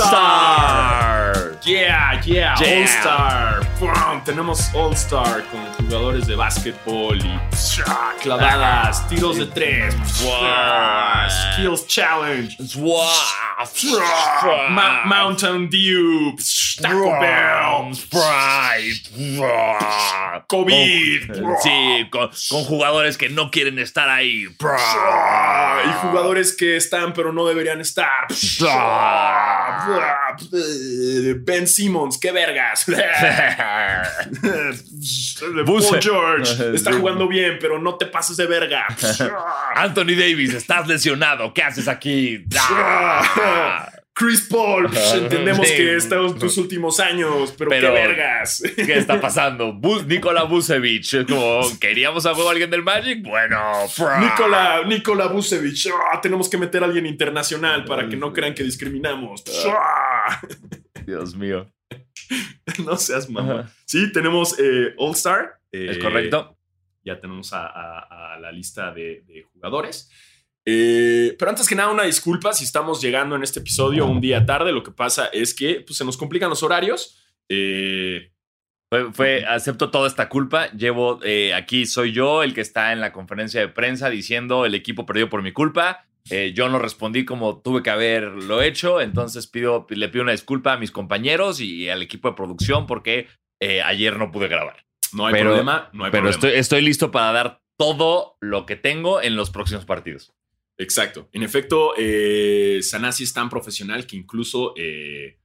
All-Star. Yeah, yeah, Yeah. All-Star. Pum, Tenemos All-Star con jugadores de básquetbol y psha, clavadas, tiros de tres, psha, Skills Challenge, psha, Ma- Mountain Dew, psha, Taco Bell, Sprite. COVID. Con- Sí, con, con jugadores que no quieren estar ahí. y jugadores que están pero no deberían estar. Ben Simmons, qué vergas. Paul. George está jugando bien, pero no te pases de verga. Anthony Davis, estás lesionado. ¿Qué haces aquí? Ah. Chris Paul, entendemos Sí. que estos tus últimos años, pero, Pero- qué vergas. ¿Qué está pasando? Bus Nikola como, ¿queríamos a juego a alguien del Magic? Bueno. Nikola, Nikola Vucevic, ah, tenemos que meter a alguien internacional para que no crean que discriminamos. Dios mío. no seas mamá. Ajá. Sí, tenemos eh, All Star. Es correcto. Ya tenemos a, a- a la lista de, de jugadores. Eh, pero antes que nada, una disculpa si estamos llegando en este episodio un día tarde. Lo que pasa es que pues, se nos complican los horarios. Eh, Fue, fue- acepto toda esta culpa. Llevo, eh, aquí soy yo el que está en la conferencia de prensa diciendo el equipo perdió por mi culpa. Eh, yo no respondí como tuve que haberlo hecho, entonces pido, le pido una disculpa a mis compañeros y al equipo de producción porque eh, ayer no pude grabar. no hay Pero- problema, no hay Pero problema. estoy, estoy listo para dar todo lo que tengo en los próximos partidos. Exacto. En efecto, eh, Sanasi es tan profesional que incluso eh,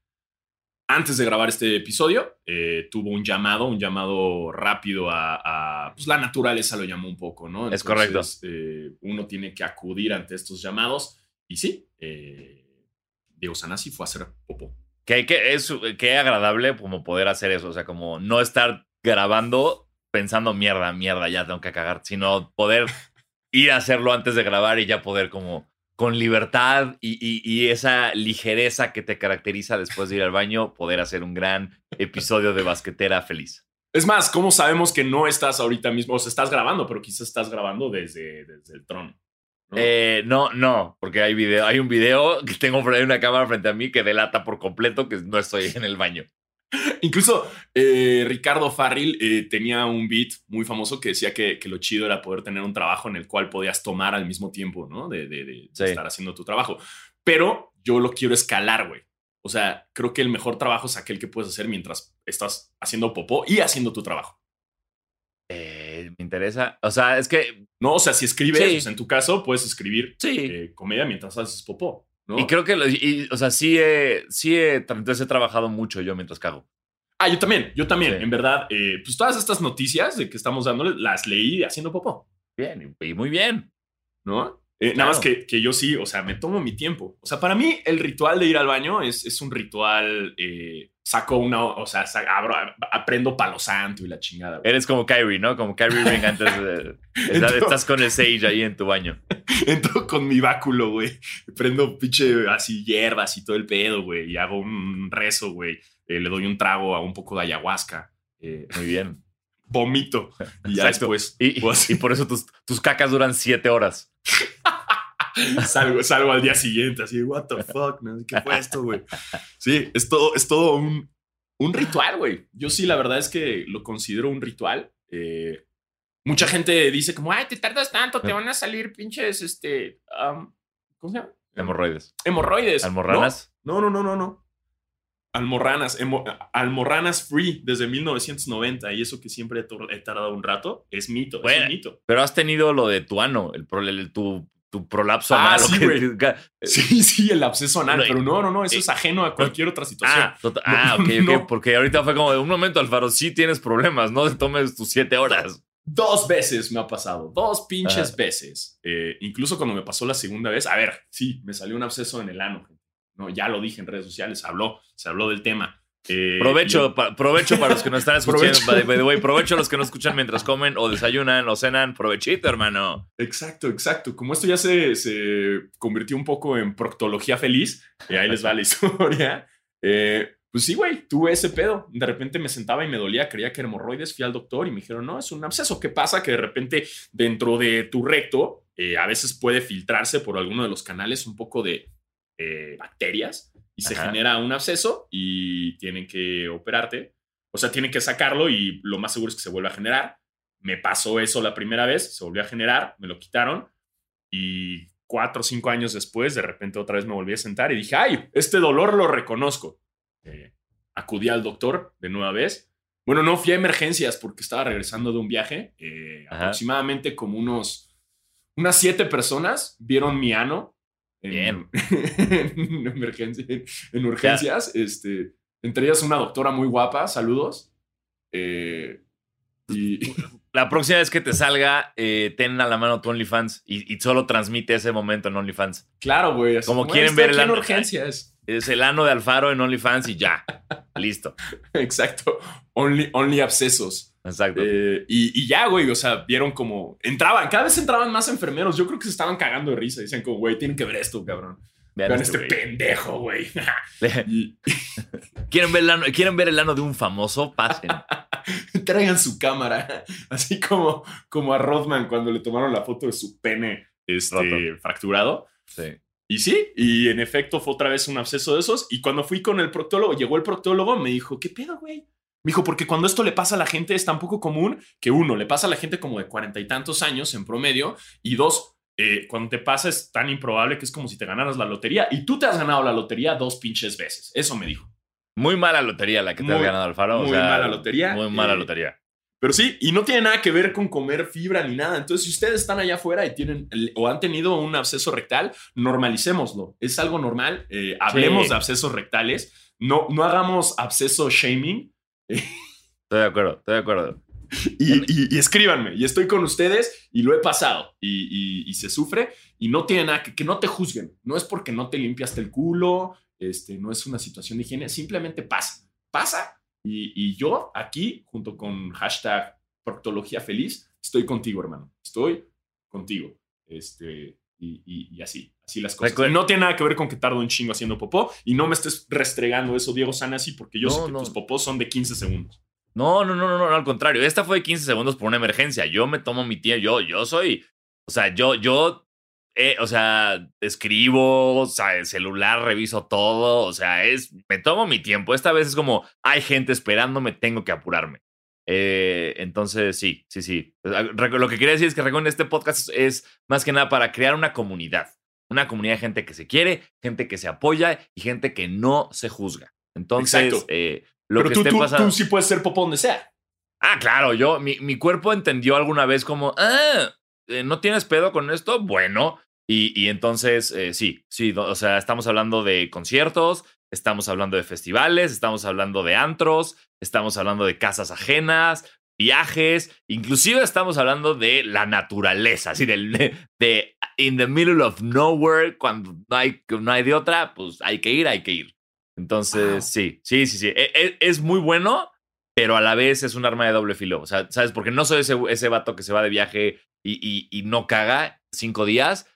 antes de grabar este episodio eh, tuvo un llamado, un llamado rápido a, a, pues la naturaleza lo llamó un poco, ¿no? Es correcto. eh, uno tiene que acudir ante estos llamados y sí, eh, Diego Sanasi fue a hacer popó. Que, que es que agradable como poder hacer eso, o sea, como no estar grabando pensando mierda, mierda, ya tengo que cagar, sino poder ir a hacerlo antes de grabar y ya poder como con libertad y, y- y esa ligereza que te caracteriza después de ir al baño, poder hacer un gran episodio de basquetera feliz. Es más, ¿cómo sabemos que no estás ahorita mismo? O sea, estás grabando, pero quizás estás grabando desde, desde el trono. ¿no? Eh, no, no, porque hay video, hay un video que tengo por ahí una cámara frente a mí que delata por completo que no estoy en el baño. Incluso eh, Ricardo Farril eh, tenía un beat muy famoso que decía que, que lo chido era poder tener un trabajo en el cual podías tomar al mismo tiempo, ¿no? De, de- de Sí. estar haciendo tu trabajo. Pero yo lo quiero escalar, güey. O sea, creo que el mejor trabajo es aquel que puedes hacer mientras estás haciendo popó y haciendo tu trabajo. Eh, me interesa, o sea, es que No, o sea, si escribes, Sí. pues, en tu caso, puedes escribir sí. comedia mientras haces popó. ¿No? Y creo que, y- o sea, sí he, sí he, entonces he trabajado mucho yo mientras cago. Ah, yo también, yo también. Sí. En verdad, eh, pues todas estas noticias de que estamos dándole, las leí haciendo popó. Bien, y muy bien. ¿no? Eh, Claro. Nada más que, que yo sí, o sea, me tomo mi tiempo. O sea, para mí el ritual de ir al baño es, es un ritual, eh, saco una, o sea, abro, aprendo palo santo y la chingada. güey. Eres como Kyrie, ¿no? Como Kyrie Irving antes de... estás, estás con el Sage ahí en tu baño. Entro con mi báculo, güey. Prendo pinche así hierbas y todo el pedo, güey. Y hago un rezo, güey. Eh, le doy un trago a un poco de ayahuasca. Muy bien. vomito. Y ya después Y, pues, y por eso tus, tus cacas duran siete horas. salgo, salgo al día siguiente así, what the fuck, ¿no? ¿qué fue esto, güey? Sí, es todo, es todo un, un ritual, güey. Yo sí, la verdad es que lo considero un ritual. Eh, mucha gente dice como, ay, te tardas tanto, te van a salir pinches, este, ¿cómo se llama? Hemorroides. Hemorroides. ¿Almorranas? No, no, no, no, no. Almorranas, hemo- almorranas free desde 1990 y eso que siempre he tardado un rato es mito, es Bueno. un mito. Pero has tenido lo de tu ano, el, el- tu, tu prolapso Ah, anal. sí, güey. que- Sí, sí, el absceso anal, pero no, no, no, eso eh, es ajeno a cualquier otra situación. Ah, tota- ah, No, ok, ok. no. Porque ahorita fue como de un momento, Alfaro, sí tienes problemas, no te tomes tus siete horas. Dos veces me ha pasado, dos pinches Ajá. veces. Eh, incluso cuando me pasó la segunda vez, a ver, sí, me salió un absceso en el ano. No, ya lo dije en redes sociales, habló, se habló del tema. Eh, Provecho, y- pa- provecho para los que nos están escuchando. Provecho. By, by the way, provecho a los que nos escuchan mientras comen o desayunan o cenan. Provechito, hermano. Exacto, exacto. Como esto ya se, se convirtió un poco en proctología feliz, eh, ahí les va la historia. Eh, pues sí, güey, tuve ese pedo. De repente me sentaba y me dolía, creía que era hemorroides, fui al doctor y me dijeron, no, es un absceso. ¿Qué pasa? Que de repente dentro de tu recto eh, a veces puede filtrarse por alguno de los canales un poco de bacterias y se Ajá. genera un absceso y tienen que operarte. O sea, tienen que sacarlo y lo más seguro es que se vuelva a generar. Me pasó eso la primera vez, se volvió a generar, me lo quitaron y cuatro o cinco años después, de repente otra vez me volví a sentar y dije, ay, este dolor lo reconozco. Eh, acudí al doctor de nueva vez. Bueno, no fui a emergencias porque estaba regresando de un viaje. Eh, aproximadamente como unos, unas siete personas vieron mi ano en, Bien. en, emergencia- en urgencias. Este, entre ellas una doctora muy guapa, saludos. Eh, y La próxima vez que te salga, eh, ten a la mano tu OnlyFans y, y solo transmite ese momento en OnlyFans. claro, güey. Como "Güey, quieren ver el ano". urgencias. Es el ano de Alfaro en OnlyFans y ya. Listo. Exacto. Only, only abscesos. Exacto. Eh, y, y ya, güey, o sea, vieron como entraban, cada vez entraban más enfermeros. Yo creo que se estaban cagando de risa. Dicen como, güey, tienen que ver esto, cabrón. Vean Vean este este güey. pendejo, güey. ¿Quieren ver, el ano, ¿Quieren ver el ano de un famoso? Pasen. traigan su cámara. Así como, como a Rodman cuando le tomaron la foto de su pene este, fracturado. Sí. Y sí, y en efecto fue otra vez un absceso de esos. Y cuando fui con el proctólogo, llegó el proctólogo, me dijo, ¿qué pedo, güey? Me dijo, porque cuando esto le pasa a la gente es tan poco común que uno, le pasa a la gente como de cuarenta y tantos años en promedio, y dos, eh, cuando te pasa es tan improbable que es como si te ganaras la lotería, y tú te has ganado la lotería dos pinches veces. Eso me dijo. Muy mala lotería la que te has ganado, Alfaro. o muy sea, mala lotería. Muy mala Eh, lotería. Pero sí, y no tiene nada que ver con comer fibra ni nada. Entonces, si ustedes están allá afuera y tienen o han tenido un absceso rectal, normalicémoslo. Es algo normal. Eh, hablemos Sí. de abscesos rectales. No, no hagamos absceso shaming. Estoy de acuerdo, estoy de acuerdo. Y, y- escríbanme. Y estoy con ustedes y lo he pasado. Y, se sufre. Y no tiene nada que, que no te juzguen. No es porque no te limpiaste el culo. Este, no es una situación de higiene. Simplemente pasa. Pasa. Y, y yo aquí, junto con hashtag proctología feliz, estoy contigo, hermano. Estoy contigo. Este, y, y- y así, así las cosas. No tiene nada que ver con que tardo un chingo haciendo popó. Y no me estés restregando eso, Diego Sanasi, porque yo No, sé que no. tus popós son de 15 segundos. No, no, no, no, no, al contrario. Esta fue de 15 segundos por una emergencia. Yo me tomo mi tiempo. Yo, yo soy. O sea, yo, yo. eh, o sea, escribo, o sea, el celular, reviso todo. O sea, es. Me tomo mi tiempo. Esta vez es como hay gente esperándome, tengo que apurarme. Eh, entonces, sí, sí, sí. Lo que quería decir es que recuerden, este podcast es más que nada para crear una comunidad. Una comunidad de gente que se quiere, gente que se apoya y gente que no se juzga. Entonces, Exacto. eh, lo Pero que tú, esté tú, pasando. tú sí puedes ser popó donde sea. Ah, claro, yo, mi, mi cuerpo entendió alguna vez como, ah, eh, ¿no tienes pedo con esto? Bueno, y, y entonces, eh, sí, sí, o sea, estamos hablando de conciertos, estamos hablando de festivales, estamos hablando de antros, estamos hablando de casas ajenas, viajes, inclusive estamos hablando de la naturaleza, así del, de, de in the middle of nowhere, cuando no hay, no hay de otra, pues hay que ir, hay que ir. Entonces, Wow. sí, sí, sí, sí, e- e- es muy bueno pero a la vez es un arma de doble filo. O sea, ¿sabes? Porque no soy ese, ese vato que se va de viaje y, y- y no caga cinco días,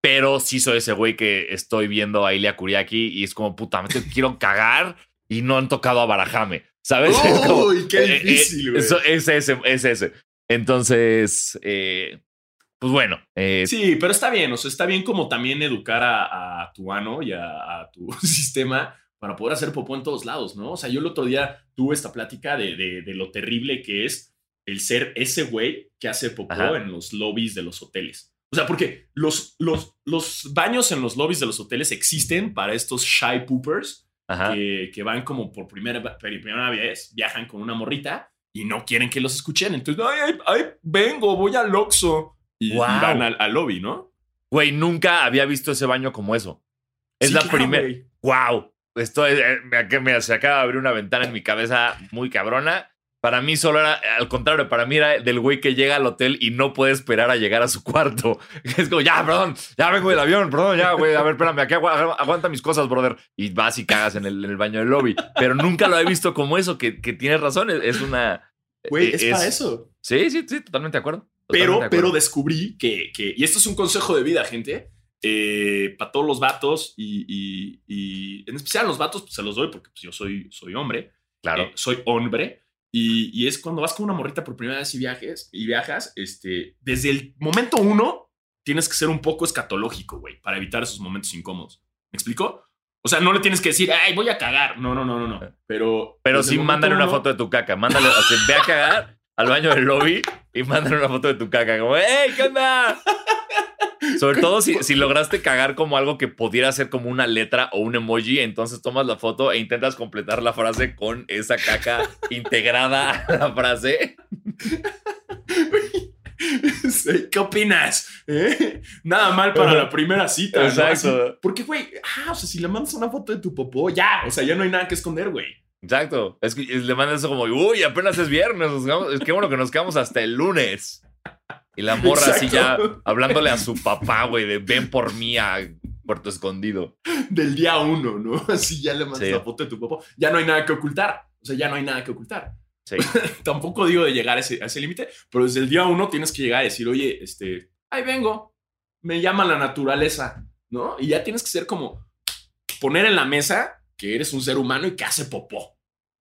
pero sí soy ese güey que estoy viendo a Ilia Kuriaki y es como, puta, me quiero cagar y no han tocado a Barajame, ¿sabes? Es como- ¡Uy, qué eh, eh, difícil, güey! eso- es ese, es ese. Entonces, eh, pues bueno, eh, Sí, pero está bien, o sea, está bien como también educar a, a tu ano y a, a tu sistema para poder hacer popó en todos lados, ¿no? O sea, yo el otro día tuve esta plática de, de- de lo terrible que es el ser ese güey que hace popó Ajá. en los lobbies de los hoteles. O sea, porque los, los, los baños en los lobbies de los hoteles existen para estos shy poopers que, que van como por primera, primera vez, viajan con una morrita y no quieren que los escuchen. Entonces, ay, ay, ay, vengo, voy al Oxxo. Y, van al, al lobby, ¿no? Güey, nunca había visto ese baño como eso. Es Sí, la claro, primera. wow, esto es, me se acaba de abrir una ventana en mi cabeza muy cabrona. Para mí solo era, al contrario, para mí era del güey que llega al hotel y no puede esperar a llegar a su cuarto. Es como, ya, perdón, ya vengo del avión, perdón, ya, güey, a ver, espérame, aquí agu- aguanta mis cosas, brother. Y vas y cagas en el, en el baño del lobby. Pero nunca lo he visto como eso, que, que tienes razón, es, es una... Güey, eh, es, para eso. Sí, sí, sí, totalmente de acuerdo. Pero, pero descubrí que, que, y esto es un consejo de vida, gente, eh, para todos los vatos y, y- y en especial los vatos, pues se los doy porque pues, yo soy, soy hombre, Claro. eh, soy hombre. Y, y es cuando vas con una morrita por primera vez y viajes y viajas, este, desde el momento uno tienes que ser un poco escatológico, güey, para evitar esos momentos incómodos. ¿Me explico? O sea, no le tienes que decir, ay, voy a cagar. No, no, no, no, no. Pero. Pero sí, mándale una foto de tu caca. Mándale, o sea, ve a cagar al baño del lobby y mándale una foto de tu caca. Como, ¡hey, qué onda! Sobre todo si, si lograste cagar como algo que pudiera ser como una letra o un emoji, entonces tomas la foto e intentas completar la frase con esa caca integrada a la frase. ¿Qué opinas? ¿Eh? Nada mal para la primera cita. ¿no? Exacto. Así- Porque, güey, ah, o sea, si le mandas una foto de tu popó, ya, o sea, ya no hay nada que esconder, güey. Exacto. Es que le mandas eso como, uy, apenas es viernes. nos quedamos- es que bueno que nos quedamos hasta el lunes. Y la morra así ya hablándole a su papá, güey, de ven por mí a Puerto Escondido. Del día uno, ¿no? Así ya le mandas Sí. la foto de tu popó. Ya no hay nada que ocultar. O sea, ya no hay nada que ocultar. Sí. Tampoco digo de llegar a ese, a ese límite, pero desde el día uno tienes que llegar a decir, oye, este, ahí vengo, me llama la naturaleza, ¿no? Y ya tienes que ser como poner en la mesa que eres un ser humano y que hace popó.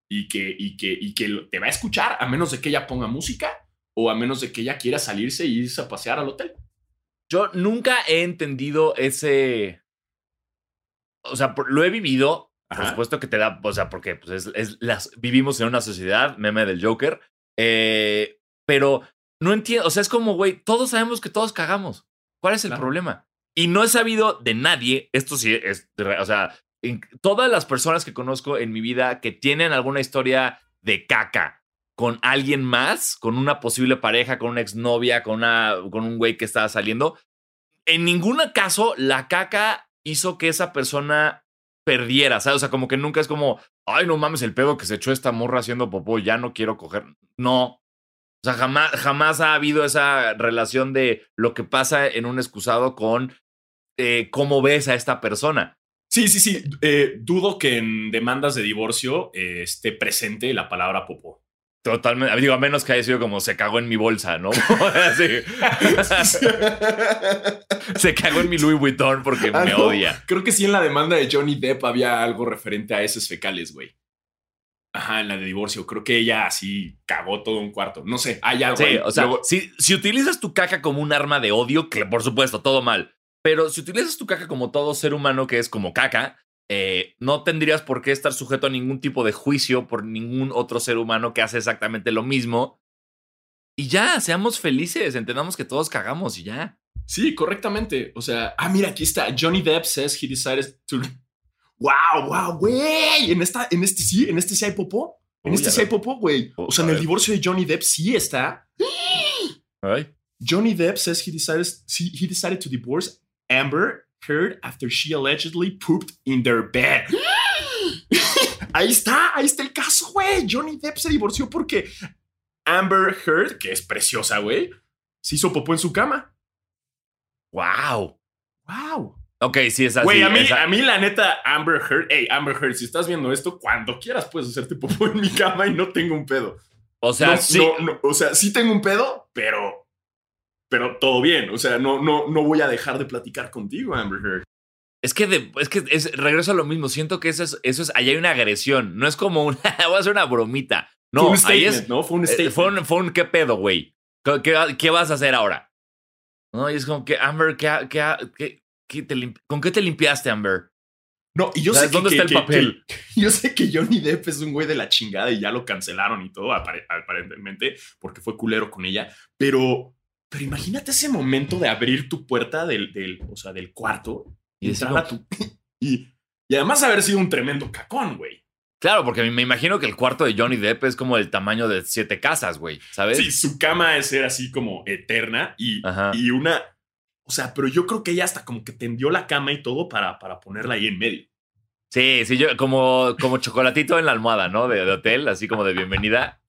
Y que, y que, y que te va a escuchar, a menos de que ella ponga música o a menos de que ella quiera salirse y irse a pasear al hotel. Yo nunca he entendido ese. O sea, lo he vivido. Por supuesto que te da. O sea, porque pues, es, es las, vivimos en una sociedad, meme del Joker. eh, pero no entiendo. O sea, es como, güey, todos sabemos que todos cagamos. ¿Cuál es el Claro. problema? Y no he sabido de nadie. Esto sí es. O sea, en- todas las personas que conozco en mi vida que tienen alguna historia de caca con alguien más, con una posible pareja, con una exnovia, con, una, con un güey que estaba saliendo, en ningún caso la caca hizo que esa persona perdiera. O sea, como que nunca es como, ay, no mames, el pedo que se echó esta morra haciendo popó, ya no quiero coger. No. O sea, jamás, jamás ha habido esa relación de lo que pasa en un excusado con eh, cómo ves a esta persona. Sí, sí, sí. eh, dudo que en demandas de divorcio eh, esté presente la palabra popó. Totalmente, digo, a menos que haya sido como se cagó en mi bolsa, ¿no? Así. se cagó en mi Louis Vuitton porque Ah, me no. odia. Creo que sí en la demanda de Johnny Depp había algo referente a heces fecales, güey. Ajá, en la de divorcio. Creo que ella así cagó todo un cuarto. No sé, hay algo. Sí, ahí. o sea, Luego- si, si utilizas tu caca como un arma de odio, que por supuesto, todo mal. Pero si utilizas tu caca como todo ser humano que es como caca, eh, no tendrías por qué estar sujeto a ningún tipo de juicio por ningún otro ser humano que hace exactamente lo mismo. Y ya, seamos felices, entendamos que todos cagamos y ya. Sí, correctamente. O sea, ah, mira, aquí está. Johnny Depp says he decided to. ¡Wow, wow, güey! En, esta, en este sí, en este sí hay popó. En Uy, este sí hay popó, güey. O sea, en el divorcio de Johnny Depp sí está. Ay. Johnny Depp says he decided, he decided to divorce Amber Heard after she allegedly pooped in their bed. ahí está, ahí está el caso, güey. Johnny Depp se divorció porque Amber Heard, que es preciosa, güey, se hizo popó en su cama. Wow. Wow. Ok, sí, es así. Güey, a mí, esa- a mí la neta, Amber Heard, hey, Amber Heard, si estás viendo esto, cuando quieras puedes hacerte popó en mi cama y no tengo un pedo. o sea, no, sí. no, no, o sea, sí tengo un pedo, pero, pero todo bien. O sea, no, no, no voy a dejar de platicar contigo, Amber Heard. Es que, de- es que es, regreso a lo mismo. Siento que eso es, eso es, ahí hay una agresión. No es como un, voy a hacer una bromita. No, fue un ahí es, ¿no? Fue un Eh, statement. Fue un, fue un qué pedo, güey. ¿Qué, qué, qué vas a hacer ahora? No, y es como que, Amber, ¿qué, qué, qué- qué te ¿con qué te limpiaste, Amber? No, y yo ¿Sabes sé que, dónde que- está el papel? que- yo sé que Johnny Depp es un güey de la chingada y ya lo cancelaron y todo, apare- aparentemente, porque fue culero con ella. Pero, pero imagínate ese momento de abrir tu puerta del, del, o sea, del cuarto Y entrar a tu. Y, y además haber sido un tremendo cacón, güey. Claro, porque me imagino que el cuarto de Johnny Depp es como el tamaño de siete casas, güey. ¿Sabes? Sí, su cama es ser así como eterna y, y una. O sea, pero yo creo que ella hasta como que tendió la cama y todo para, para ponerla ahí en medio. Sí, sí, yo como, como chocolatito en la almohada, ¿no? De, de hotel, así como de bienvenida.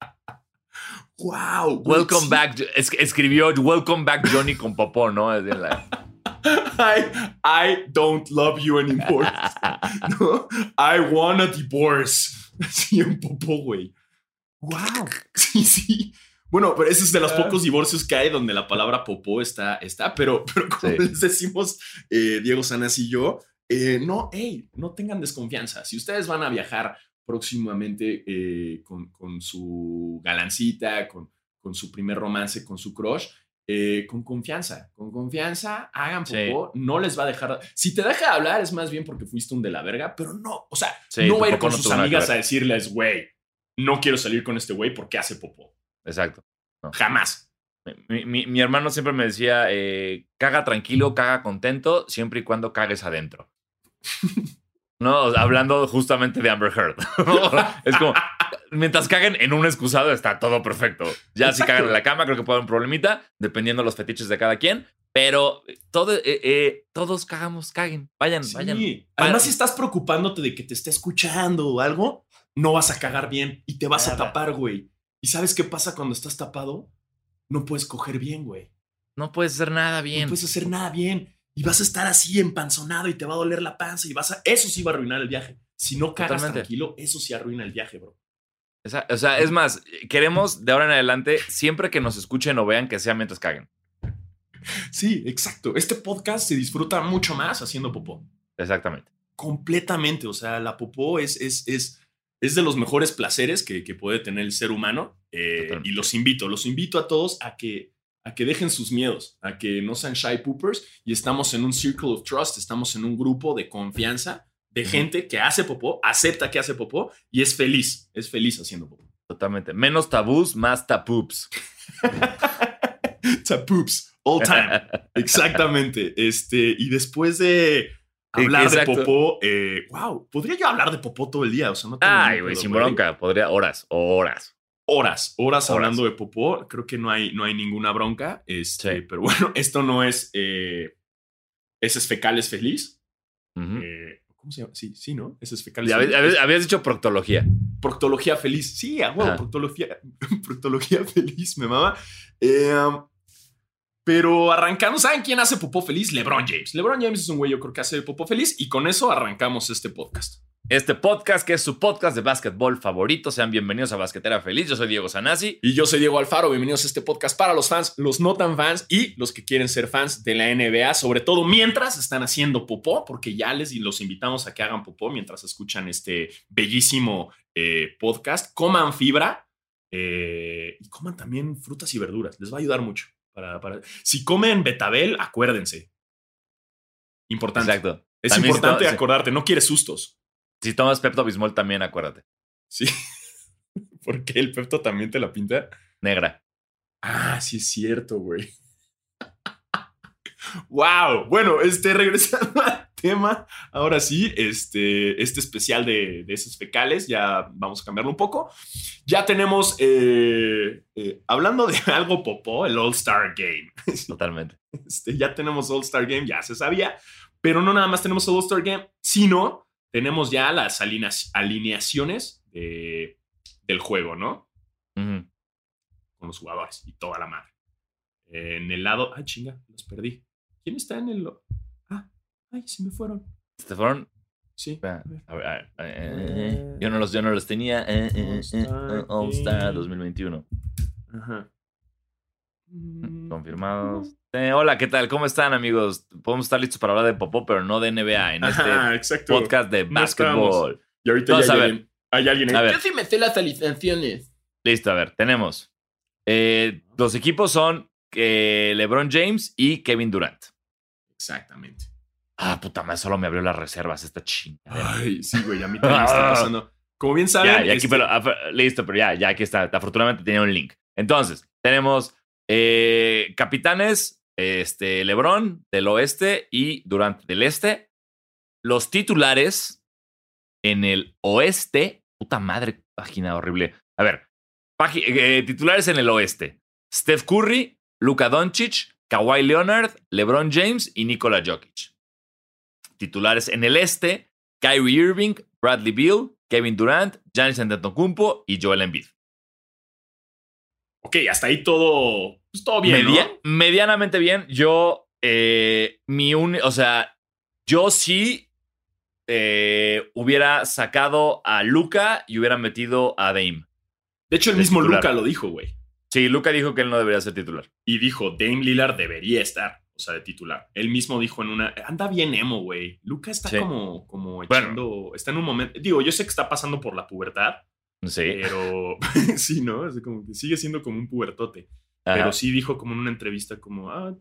¡Wow! Welcome back. Es- escribió Welcome back Johnny con popó, ¿no? Es de la- I, I don't love you anymore. ¿no? I want a divorce. Sí, un popó, güey. ¡Wow! Sí, sí. Bueno, pero ese es de los Ah. pocos divorcios que hay donde la palabra popó está, está pero, pero como Sí. les decimos eh, Diego Sanas y yo, eh, no, hey, no tengan desconfianza. Si ustedes van a viajar próximamente eh, con, con su galancita, con, con su primer romance, con su crush, eh, con confianza. Con confianza, hagan Sí. popó, no les va a dejar. Si te deja de hablar, es más bien porque fuiste un de la verga, pero no, o sea, Sí, no va a ir con no sus amigas a decirles, güey, no quiero salir con este güey porque hace popó. Exacto. Jamás. Mi, mi- mi hermano siempre me decía, eh, caga tranquilo, caga contento, siempre y cuando cagues adentro. No, hablando justamente de Amber Heard. es como, mientras caguen en un excusado está todo perfecto. Ya si cagan en la cama creo que puede haber un problemita, dependiendo de los fetiches de cada quien. Pero todo, eh, eh, todos cagamos, caguen. Vayan, Sí. vayan. Además, si estás preocupándote de que te esté escuchando o algo, no vas a cagar bien y te vas a Nada. tapar, güey. ¿Y sabes qué pasa cuando estás tapado? No puedes coger bien, güey. No puedes hacer nada bien. No puedes hacer nada bien. Y vas a estar así empanzonado y te va a doler la panza y vas a... Eso sí va a arruinar el viaje. Si no cagas Totalmente. tranquilo, eso sí arruina el viaje, bro. Esa- o sea, es más, queremos de ahora en adelante, siempre que nos escuchen o vean, que sea mientras caguen. Sí, exacto. Este podcast se disfruta mucho más haciendo popó. Exactamente. Completamente. O sea, la popó es, es, es, es de los mejores placeres que, que puede tener el ser humano. Eh, y los invito, los invito a todos a que, a que dejen sus miedos, a que no sean shy poopers. Y estamos en un circle of trust, estamos en un grupo de confianza de gente que hace popó, acepta que hace popó y es feliz, es feliz haciendo popó. Totalmente. Menos tabús, más tapoops. Tapoops, all time. Exactamente. Este, y después de hablar Exacto. de popó, eh, wow, podría yo hablar de popó todo el día. O sea, no tengo Ay, güey, sin bronca. Podría horas, horas. Horas, horas Horas. hablando de popó. Creo que no hay, no hay ninguna bronca. Este, Sí. pero bueno, esto no es eh, ese es fecales feliz. Eh, ¿Cómo se llama? Sí, sí, ¿no? Ese es fecales Ya feliz. habías, habías- habías dicho proctología. Proctología feliz. Sí, proctología, proctología feliz, me mama. Eh, um, pero arrancando, ¿saben quién hace popó feliz? LeBron James. LeBron James es un güey, yo creo que hace popó feliz y con eso arrancamos este podcast. Este podcast, que es su podcast de básquetbol favorito. Sean bienvenidos a Basquetera Feliz. Yo soy Diego Sanasi. Y yo soy Diego Alfaro, bienvenidos a este podcast para los fans, los no tan fans y los que quieren ser fans de la NBA, sobre todo mientras están haciendo popó, porque ya les los invitamos a que hagan popó mientras escuchan este bellísimo eh, podcast. Coman fibra eh, y coman también frutas y verduras, les va a ayudar mucho. Para, para- Si comen betabel, acuérdense. Importante. Exacto. Es También importante acordarte, no quieres sustos. Si tomas Pepto Bismol también, acuérdate. Sí. Porque el Pepto también te la pinta. Negra. Ah, sí es cierto, güey. wow. Bueno, este, regresando al tema, ahora sí, este, este especial de, de esos fecales, ya vamos a cambiarlo un poco. Ya tenemos, eh, eh, hablando de algo popó, el All Star Game. Totalmente. Este, ya tenemos All Star Game, ya se sabía, pero no nada más tenemos el All Star Game, sino tenemos ya las alineac- alineaciones de- del juego, ¿no? Con los jugadores y toda la madre. En el lado. Ay, chinga, los perdí. ¿Quién está en el.? Ah, ay, se me fueron. ¿Te fueron? Sí. A ver. a ver, a ver, eh, yo, no los, yo no los tenía. eh, eh, eh, eh, All Star 2021. Ajá. Mm, Confirmados. Eh, hola, ¿qué tal? ¿Cómo están, amigos? Podemos estar listos para hablar de popó, pero no de NBA en este exacto. podcast de No básquetbol. Y ahorita Vamos ya a hay ver. alguien- hay alguien ahí. A ver. Yo sí me sé las alineaciones. Listo, a ver, tenemos. eh, los equipos son eh, LeBron James y Kevin Durant. Exactamente. Ah, puta madre, solo me abrió las reservas esta chingadera. Ay, sí, güey, a mí también me está pasando. Como bien saben, Ya, ya aquí, este- pero, ah, listo, pero ya, ya aquí está. Afortunadamente tenía un link. Entonces, tenemos eh, capitanes, este, LeBron del oeste y Durant del este. Los titulares en el oeste. Puta madre, página horrible. A ver, eh, titulares en el oeste. Steph Curry, Luka Doncic, Kawhi Leonard, LeBron James y Nikola Jokic. Titulares en el este, Kyrie Irving, Bradley Beal, Kevin Durant, Giannis Antetokounmpo y Joel Embiid. ok, hasta ahí todo, pues, todo bien, Media- ¿no? Medianamente bien. Yo, eh, mi un, o sea, yo sí eh, hubiera sacado a Luca y hubiera metido a Dame. De hecho, el de mismo titular. Luca lo dijo, güey. Sí, Luca dijo que él no debería ser titular. y dijo, Dame Lillard debería estar, o sea, de titular. Él mismo dijo en una, anda bien emo, güey. Luca está Sí. como, como echando, está en un momento, digo, yo sé que está pasando por la pubertad, Sí. pero sí, ¿no? Es como que sigue siendo como un pubertote. Pero sí dijo como en una entrevista como, ah,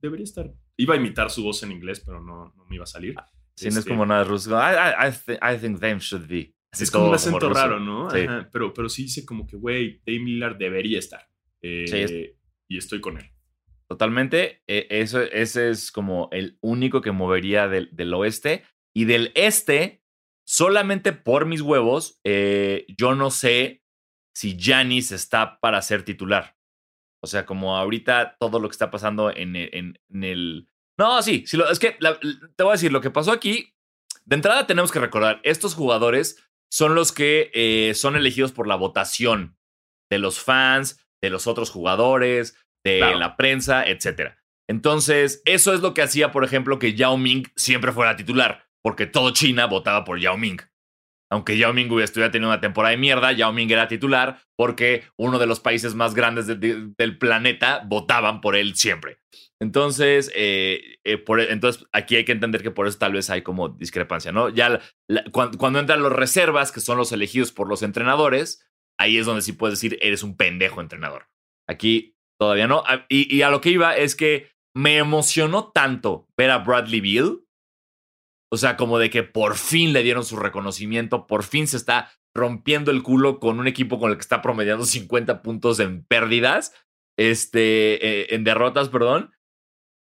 debería estar. Iba a imitar su voz en inglés, pero no, no me iba a salir. Si no es este como nada ruso. I, I, think them should be. es como un acento raro, ¿no? pero, pero sí dice como que, güey, Dame Lillard debería estar. Eh, y estoy con él. Totalmente. E, eso, ese es como el único que movería del, del oeste. Y del este, solamente por mis huevos, eh, yo no sé si Janis está para ser titular. O sea, como ahorita todo lo que está pasando en, en, el... No, sí, sí es que te voy a decir, lo que pasó aquí, de entrada tenemos que recordar, estos jugadores son los que eh, son elegidos por la votación de los fans, de los otros jugadores, de la prensa, etc. Entonces, eso es lo que hacía, por ejemplo, que Yao Ming siempre fuera titular, porque todo China votaba por Yao Ming. Aunque Yao Ming hubiera tenido una temporada de mierda, Yao Ming era titular porque uno de los países más grandes del planeta votaban por él siempre. Entonces, eh, eh, por, entonces, aquí hay que entender que por eso tal vez hay como discrepancia, ¿no? Ya cuando, entran los reservas, que son los elegidos por los entrenadores, ahí es donde sí puedes decir, eres un pendejo entrenador. Aquí todavía no. Y, y a lo que iba es que me emocionó tanto ver a Bradley Beal o sea, como de que por fin le dieron su reconocimiento, por fin se está rompiendo el culo con un equipo con el que está promediando 50 puntos en pérdidas, este, eh, en derrotas, perdón,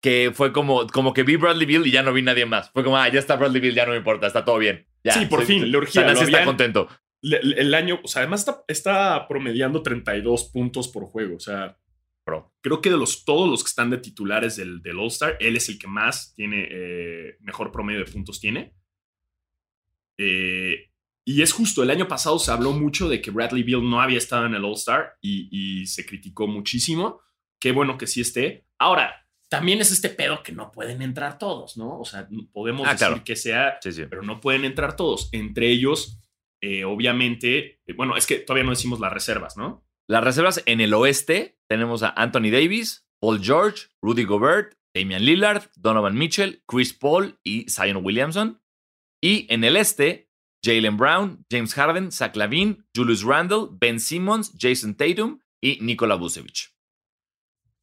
que fue como, como que vi Bradley Bill y ya no vi nadie más. Fue como, ah, ya está Bradley Bill, ya no me importa, está todo bien. sí, por fin, le urgía. está contento. El, año, o sea, además está, está promediando 32 puntos por juego, o sea, Creo que de los, todos los que están de titulares del, del All-Star, él es el que más tiene, eh, mejor promedio de puntos tiene. Eh, y es justo, el año pasado se habló mucho de que Bradley Beal no había estado en el All-Star y, se criticó muchísimo. Qué bueno que sí esté. Ahora, también es este pedo que no pueden entrar todos, ¿no? O sea, podemos ah, decir que sea, pero no pueden entrar todos. Entre ellos, eh, obviamente, bueno, es que todavía no decimos las reservas, ¿no? Las reservas en el oeste tenemos a Anthony Davis, Paul George, Rudy Gobert, Damian Lillard, Donovan Mitchell, Chris Paul y Zion Williamson. Y en el este, Jalen Brown, James Harden, Zach Lavine, Julius Randle, Ben Simmons, Jason Tatum y Nikola Vucevic.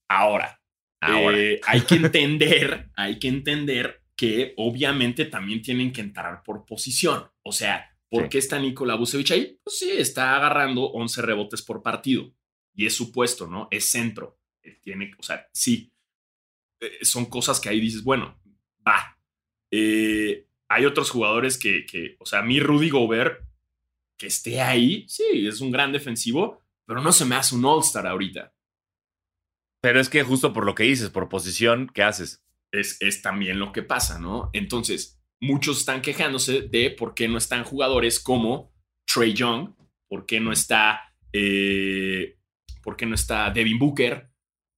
Ahora, ahora. Eh, hay que entender, hay que entender que obviamente también tienen que entrar por posición. O sea, ¿Por qué está Nikola Vucevic ahí? Pues sí, está agarrando 11 rebotes por partido. Y es su puesto, ¿no? Es centro. Tiene, o sea, sí. Eh, son cosas que ahí dices, bueno, va. Eh, hay otros jugadores que, que, o sea, a mí Rudy Gobert, que esté ahí, sí, es un gran defensivo, pero no se me hace un All-Star ahorita. Pero es que justo por lo que dices, por posición, ¿qué haces? Es, es también lo que pasa, ¿no? Entonces, muchos están quejándose de por qué no están jugadores como Trey Young, por qué no está, eh, por qué no está Devin Booker,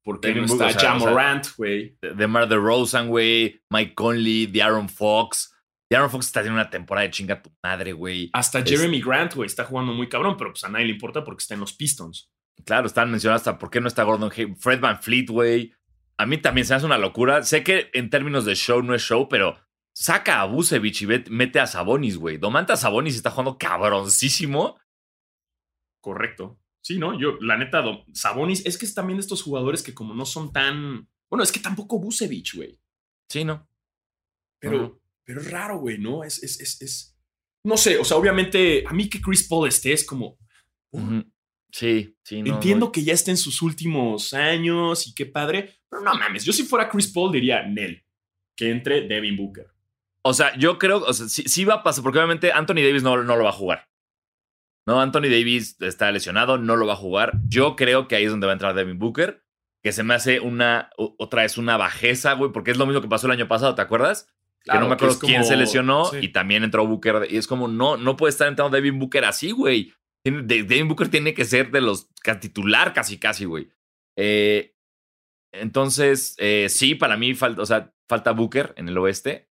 por qué no está Jam Morant, güey. DeMar DeRozan, güey, Mike Conley, Aaron Fox. Aaron Fox está teniendo una temporada de chinga tu madre, güey. Hasta Jeremy Grant, güey, está jugando muy cabrón, pero pues a nadie le importa porque está en los Pistons. Claro, están mencionando hasta por qué no está Gordon Hay Fred Van Fleet, güey. A mí también se me hace una locura. Sé que en términos de show no es show, pero saca a Busevich y mete a Sabonis, güey. Domantas Sabonis está jugando cabroncísimo. Correcto. Sí, ¿no? Yo, la neta, Sabonis, es que es también de estos jugadores que como no son tan... Bueno, es que tampoco Busevich, güey. Sí, ¿no? Pero, pero es raro, güey, ¿no? Es, es, es, es, No sé, o sea, obviamente, a mí que Chris Paul esté es como... Sí, sí, no, Entiendo que ya esté en sus últimos años y qué padre, pero no mames, yo si fuera Chris Paul diría Nel, que entre Devin Booker. O sea, yo creo, o sea, sí, va a pasar, porque obviamente Anthony Davis no, no lo va a jugar. No, Anthony Davis está lesionado, no lo va a jugar. Yo creo que ahí es donde va a entrar Devin Booker, que se me hace una, otra vez una bajeza, güey, porque es lo mismo que pasó el año pasado, ¿te acuerdas? que no me acuerdo quién se lesionó y también entró Booker. Y es como, no, no puede estar entrando Devin Booker así, güey. Devin Booker tiene que ser de los titular casi, casi, güey. Eh, entonces, eh, sí, para mí falta, o sea, falta Booker en el oeste.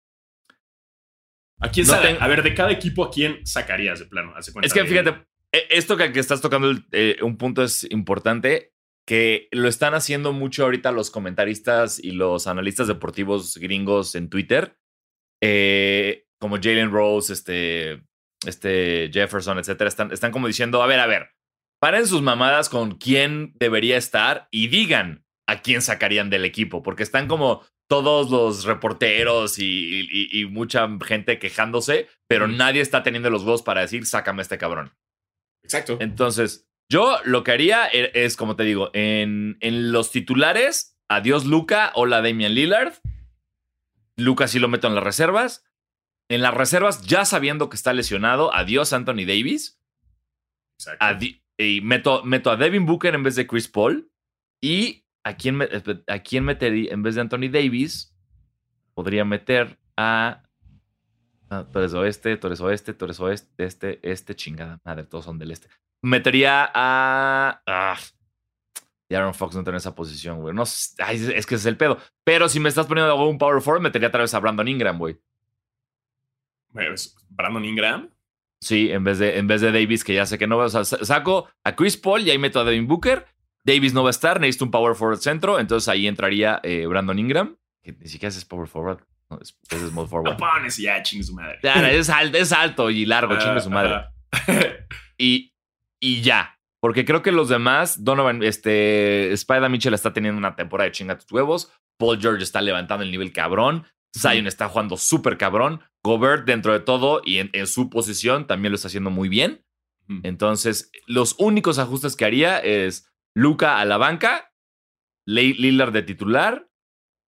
¿A quién A ver, de cada equipo, ¿a quién sacarías de plano? es que fíjate, e, esto que, estás tocando eh, un punto es importante, que lo están haciendo mucho ahorita los comentaristas y los analistas deportivos gringos en Twitter, eh, como Jalen Rose, este, este Jefferson, etcétera, están, están como diciendo, a ver, a ver, paren sus mamadas con quién debería estar y digan a quién sacarían del equipo, porque están como todos los reporteros y, y- y mucha gente quejándose, pero nadie está teniendo los huevos para decir, sácame a este cabrón. Exacto. Entonces, yo lo que haría e- es, como te digo, en, en los titulares, adiós Luca, hola Damian Lillard. Luca sí lo meto en las reservas. En las reservas, ya sabiendo que está lesionado, adiós Anthony Davis. Exacto. Adi- y meto, meto a Devin Booker en vez de Chris Paul. Y a quién, me- a quién metería en vez de Anthony Davis, podría meter a. a tú eres oeste, tú eres oeste, tú eres oeste, este, este, chingada madre, todos son del este. Metería a. Ah, y Aaron Fox no está en esa posición, güey. No, ay, es que ese es el pedo. Pero si me estás poniendo un power forward, metería otra vez a Brandon Ingram, güey. Brandon Ingram. Sí, en vez, de, en vez de Davis, que ya sé que no. O sea, sa- saco a Chris Paul y ahí meto a Devin Booker. Davis no va a estar, necesito un power forward centro. Entonces ahí entraría eh, Brandon Ingram, que ni siquiera es power forward. No, es, es small Lo forward. pones y ya, chingue su madre. Es, alto, es alto y largo, chingue su madre. Y, y ya. Porque creo que los demás, Donovan, este, Spider Mitchell está teniendo una temporada de chinga tus huevos. Paul George está levantando el nivel cabrón. Zion está jugando súper cabrón. Gobert, dentro de todo y en, en su posición, también lo está haciendo muy bien. Entonces, los únicos ajustes que haría es Luca a la banca, Lillard de titular,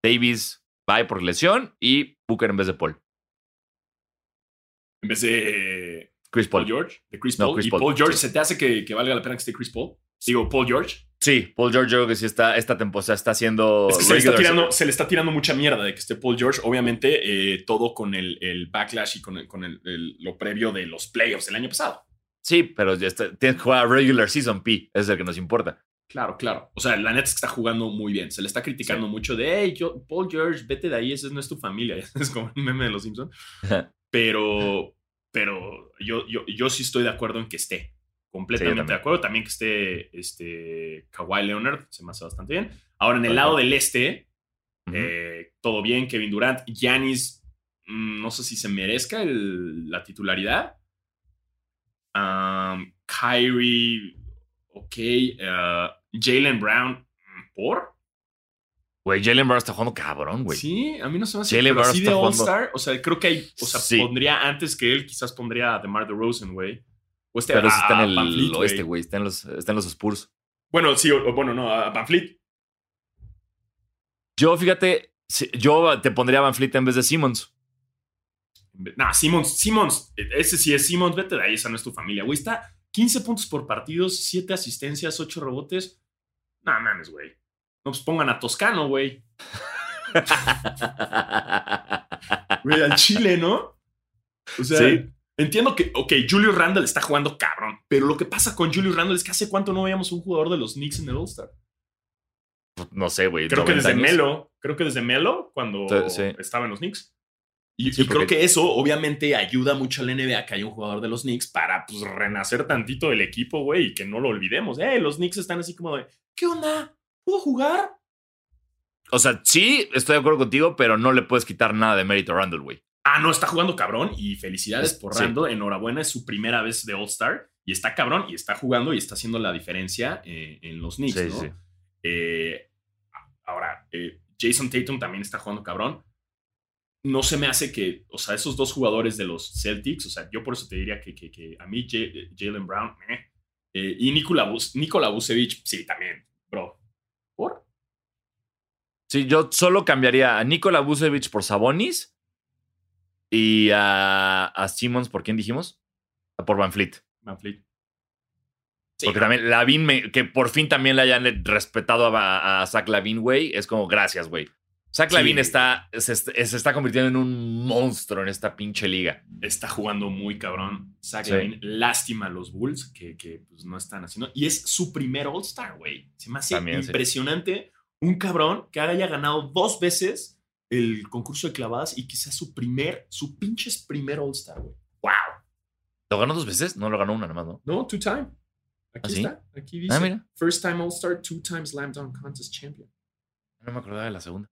Davis bye por lesión y Booker en vez de Paul. En vez de Chris Paul Paul. George, de Chris No, Paul. Chris ¿Y Paul, Paul George sí. se te hace que, que valga la pena que esté Chris Paul? Digo, Paul George. Sí, Paul George yo creo que sí está, esta temporada está haciendo... Es que se le, está tirando, se le está tirando mucha mierda de que esté Paul George. Obviamente, eh, todo con el, el backlash y con, el- con el- el- lo previo de los playoffs del año pasado. Sí, pero ya está, tienes que jugar regular season P, es el que nos importa. Claro, claro. O sea, la neta es que está jugando muy bien. Se le está criticando mucho de, hey, yo, Paul George, vete de ahí, esa no es tu familia. Es como un meme de los Simpsons. Pero, pero yo, yo, yo sí estoy de acuerdo en que esté. Completamente de acuerdo. También que esté este, Kawhi Leonard, se me hace bastante bien. Ahora, en el Ajá. lado del este, eh, todo bien. Kevin Durant, Giannis, mm, no sé si se merezca el- la titularidad. Um, Kyrie, ok. uh, Jalen Brown, mm, ¿por? Güey, Jalen Brown está jugando cabrón, güey. Sí, a mí no se me hace. Jalen Brown así está de jugando- All-Star, o sea, creo que hay, o sea, Sí. pondría antes que él, quizás pondría a DeMar DeRozan, güey. O este, Pero a- está en el oeste, güey. Está, en los- está en los Spurs. Bueno, sí, o, bueno, no, a Van Fleet. Yo, fíjate, yo te pondría a Van Fleet en vez de Simmons. Nah, Simmons, Simmons, ese sí es Simmons, vete de ahí, esa no es tu familia, güey. Está 15 puntos por partidos, 7 asistencias, 8 rebotes. No mames, güey. No, pues pongan a Toscano, güey. Güey, al Chile, ¿no? O sea, Sí. entiendo que, ok, Julius Randle está jugando cabrón, pero lo que pasa con Julius Randle es que hace cuánto no veíamos un jugador de los Knicks en el All-Star. no sé, güey. Creo que 90 desde años. Melo, creo que desde Melo, cuando sí. estaba en los Knicks. Y, Sí, y creo que eso obviamente ayuda mucho a la NBA que haya un jugador de los Knicks para pues renacer tantito del equipo, güey, y que no lo olvidemos. Eh, los Knicks están así como de, ¿qué onda? ¿Puedo jugar? O sea, sí, estoy de acuerdo contigo, pero no le puedes quitar nada de mérito a Randall, güey. Ah, no, está jugando cabrón y felicidades Es- por sí. Randall. Enhorabuena, es su primera vez de All-Star y está cabrón y está jugando y está haciendo la diferencia eh, en los Knicks, Sí, ¿no? sí. Eh, ahora, eh, Jason Tatum también está jugando cabrón. No se me hace que, o sea, esos dos jugadores de los Celtics, o sea, yo por eso te diría que, que- que a mí Jalen Brown eh, eh, y Nikola, Nikola Vucevic, sí, también, bro. ¿Por? Sí, yo solo cambiaría a Nikola Vucevic por Sabonis y a, a Simmons, ¿por quién dijimos? Por Van Fleet. Van Fleet. Sí, Porque no. también Lavin, me- que por fin también le hayan respetado a, a Zach Lavin, güey, es como gracias, güey. Zach Sí. Lavin está, se, se está convirtiendo en un monstruo en esta pinche liga. está jugando muy cabrón. Zach Sí. Lavin, lástima a los Bulls que, que, pues, no están haciendo. Y es su primer All-Star, güey. Se me hace También, sí. impresionante un cabrón que haya ganado dos veces el concurso de clavadas y sea su primer, su pinches primer All-Star, güey. ¡Wow! ¿Lo ganó dos veces? No lo ganó una nomás, ¿no? No, two time. Aquí ¿Ah, está. Aquí dice. Ah, mira. First time All-Star, two times Slam Dunk Contest Champion. No me acordaba de la segunda.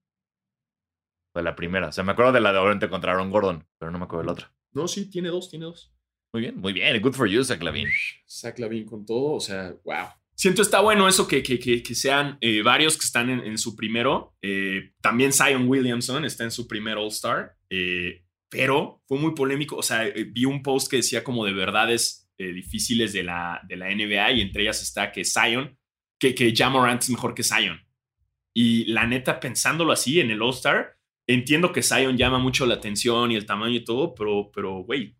De la primera. O sea, me acuerdo de la de obviamente contra Aaron Gordon, pero no me acuerdo de la otra. No, sí, tiene dos, tiene dos. Muy bien, muy bien. Good for you, Zach Lavin. Zach Lavin con todo, o sea, wow. Siento está bueno eso que, que, que, sean eh, varios que están en, su primero. Eh, también Zion Williamson está en su primer All-Star, eh, pero fue muy polémico. O sea, vi un post que decía como de verdades difíciles de la, de la NBA y entre ellas está que Zion, que, que Jamorant es mejor que Zion. Y la neta, pensándolo así en el All-Star, entiendo que Zion llama mucho la atención y el tamaño y todo, pero, pero, güey,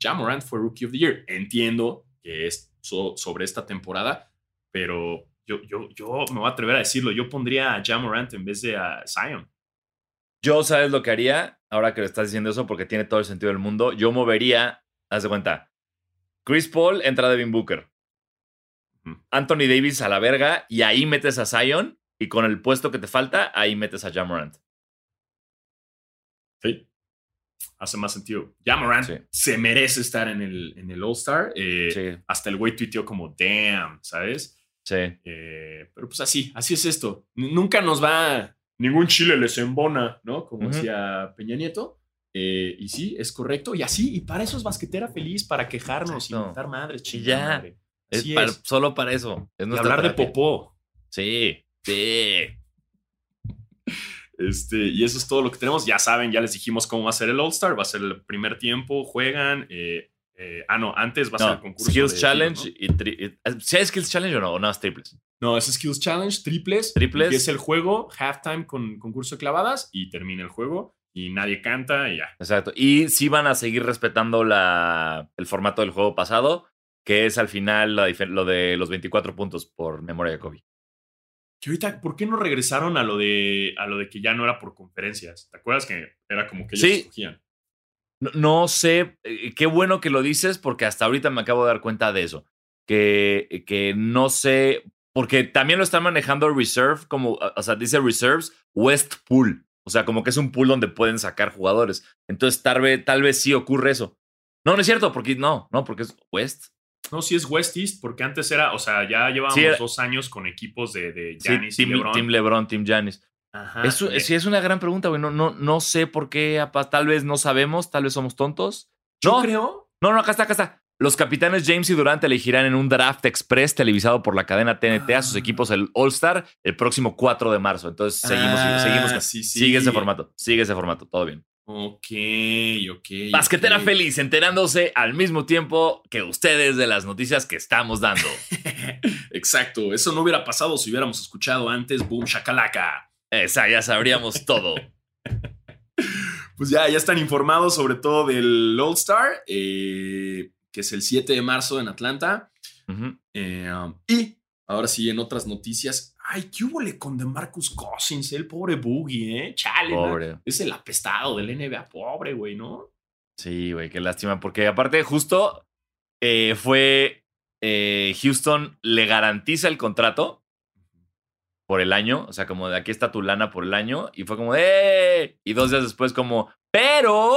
Jamorant fue Rookie of the Year. Entiendo que es sobre esta temporada, pero yo, yo, yo me voy a atrever a decirlo. Yo pondría a Jamorant en vez de a Zion. Yo, ¿sabes lo que haría? Ahora que le estás diciendo eso, porque tiene todo el sentido del mundo. Yo movería, haz de cuenta, Chris Paul entra Devin Booker. Anthony Davis a la verga y ahí metes a Zion y con el puesto que te falta, ahí metes a Jamorant. Sí. Hace más sentido. Jamorant se merece estar en el, en el All-Star. Eh, hasta el güey tuiteó como, damn, ¿sabes? Sí. Eh, pero pues así, así es esto. nunca nos va, ningún chile les embona, ¿no? Como decía Peña Nieto. Eh, y sí, es correcto. Y así, y para eso es basquetera feliz, para quejarnos y montar madres, ya. Es, solo para eso. Es hablar de popó. Sí. Sí. Este, y eso es todo lo que tenemos. Ya saben, ya les dijimos cómo va a ser el All-Star. Va a ser el primer tiempo, juegan. Eh, eh, ah, no, antes va a ser el concurso. Skills Challenge. Y, ¿Sí hay Skills Challenge o no? ¿O no es triples? No, es Skills Challenge, triples. Triples. es el juego, halftime con concurso de clavadas y termina el juego y nadie canta y ya. Exacto. Y sí van a seguir respetando la, el formato del juego pasado, que es al final lo de los 24 puntos por memoria de Kobe ahorita, ¿por qué no regresaron a lo de a lo de que ya no era por conferencias? ¿Te acuerdas que era como que ellos escogían? No, sé, eh, qué bueno que lo dices porque hasta ahorita me acabo de dar cuenta de eso. Que, que no sé, porque también lo están manejando Reserve, como, o sea, dice Reserves West Pool. O sea, como que es un pool donde pueden sacar jugadores. Entonces, tal vez, tal vez sí ocurre eso. No, no es cierto, porque no, no, porque es West. No, sí es West East, porque antes era, o sea, ya llevábamos dos años con equipos de, de Giannis y LeBron. Team LeBron, Team Giannis. Ajá. Eso, sí, es una gran pregunta, güey. No, no, no sé por qué, tal vez no sabemos, tal vez somos tontos. Yo creo. No, no, acá está, acá está. Los capitanes James y Durant elegirán en un draft express televisado por la cadena TNT a sus ah. equipos el All-Star el próximo 4 de marzo. Entonces seguimos, ah, seguimos. Sigue ese formato, sigue ese formato, todo bien. Ok, ok. Basquetera feliz, enterándose al mismo tiempo que ustedes de las noticias que estamos dando. Exacto, eso no hubiera pasado si hubiéramos escuchado antes Boom Shakalaka. Esa, ya sabríamos todo. pues ya, ya están informados sobre todo del All Star, eh, que es el 7 de marzo en Atlanta. Eh, um, y ahora sí, en otras noticias, Ay, ¿qué hubo con DeMarcus Cousins? El pobre Boogie, ¿eh? Chale. Pobre. Es el apestado del NBA, pobre, güey, ¿no? Sí, güey, qué lástima. Porque aparte, justo eh, fue. Eh, Houston le garantiza el contrato por el año. O sea, como de aquí está tu lana por el año. Y fue como, ¡eh! Y dos días después, como, pero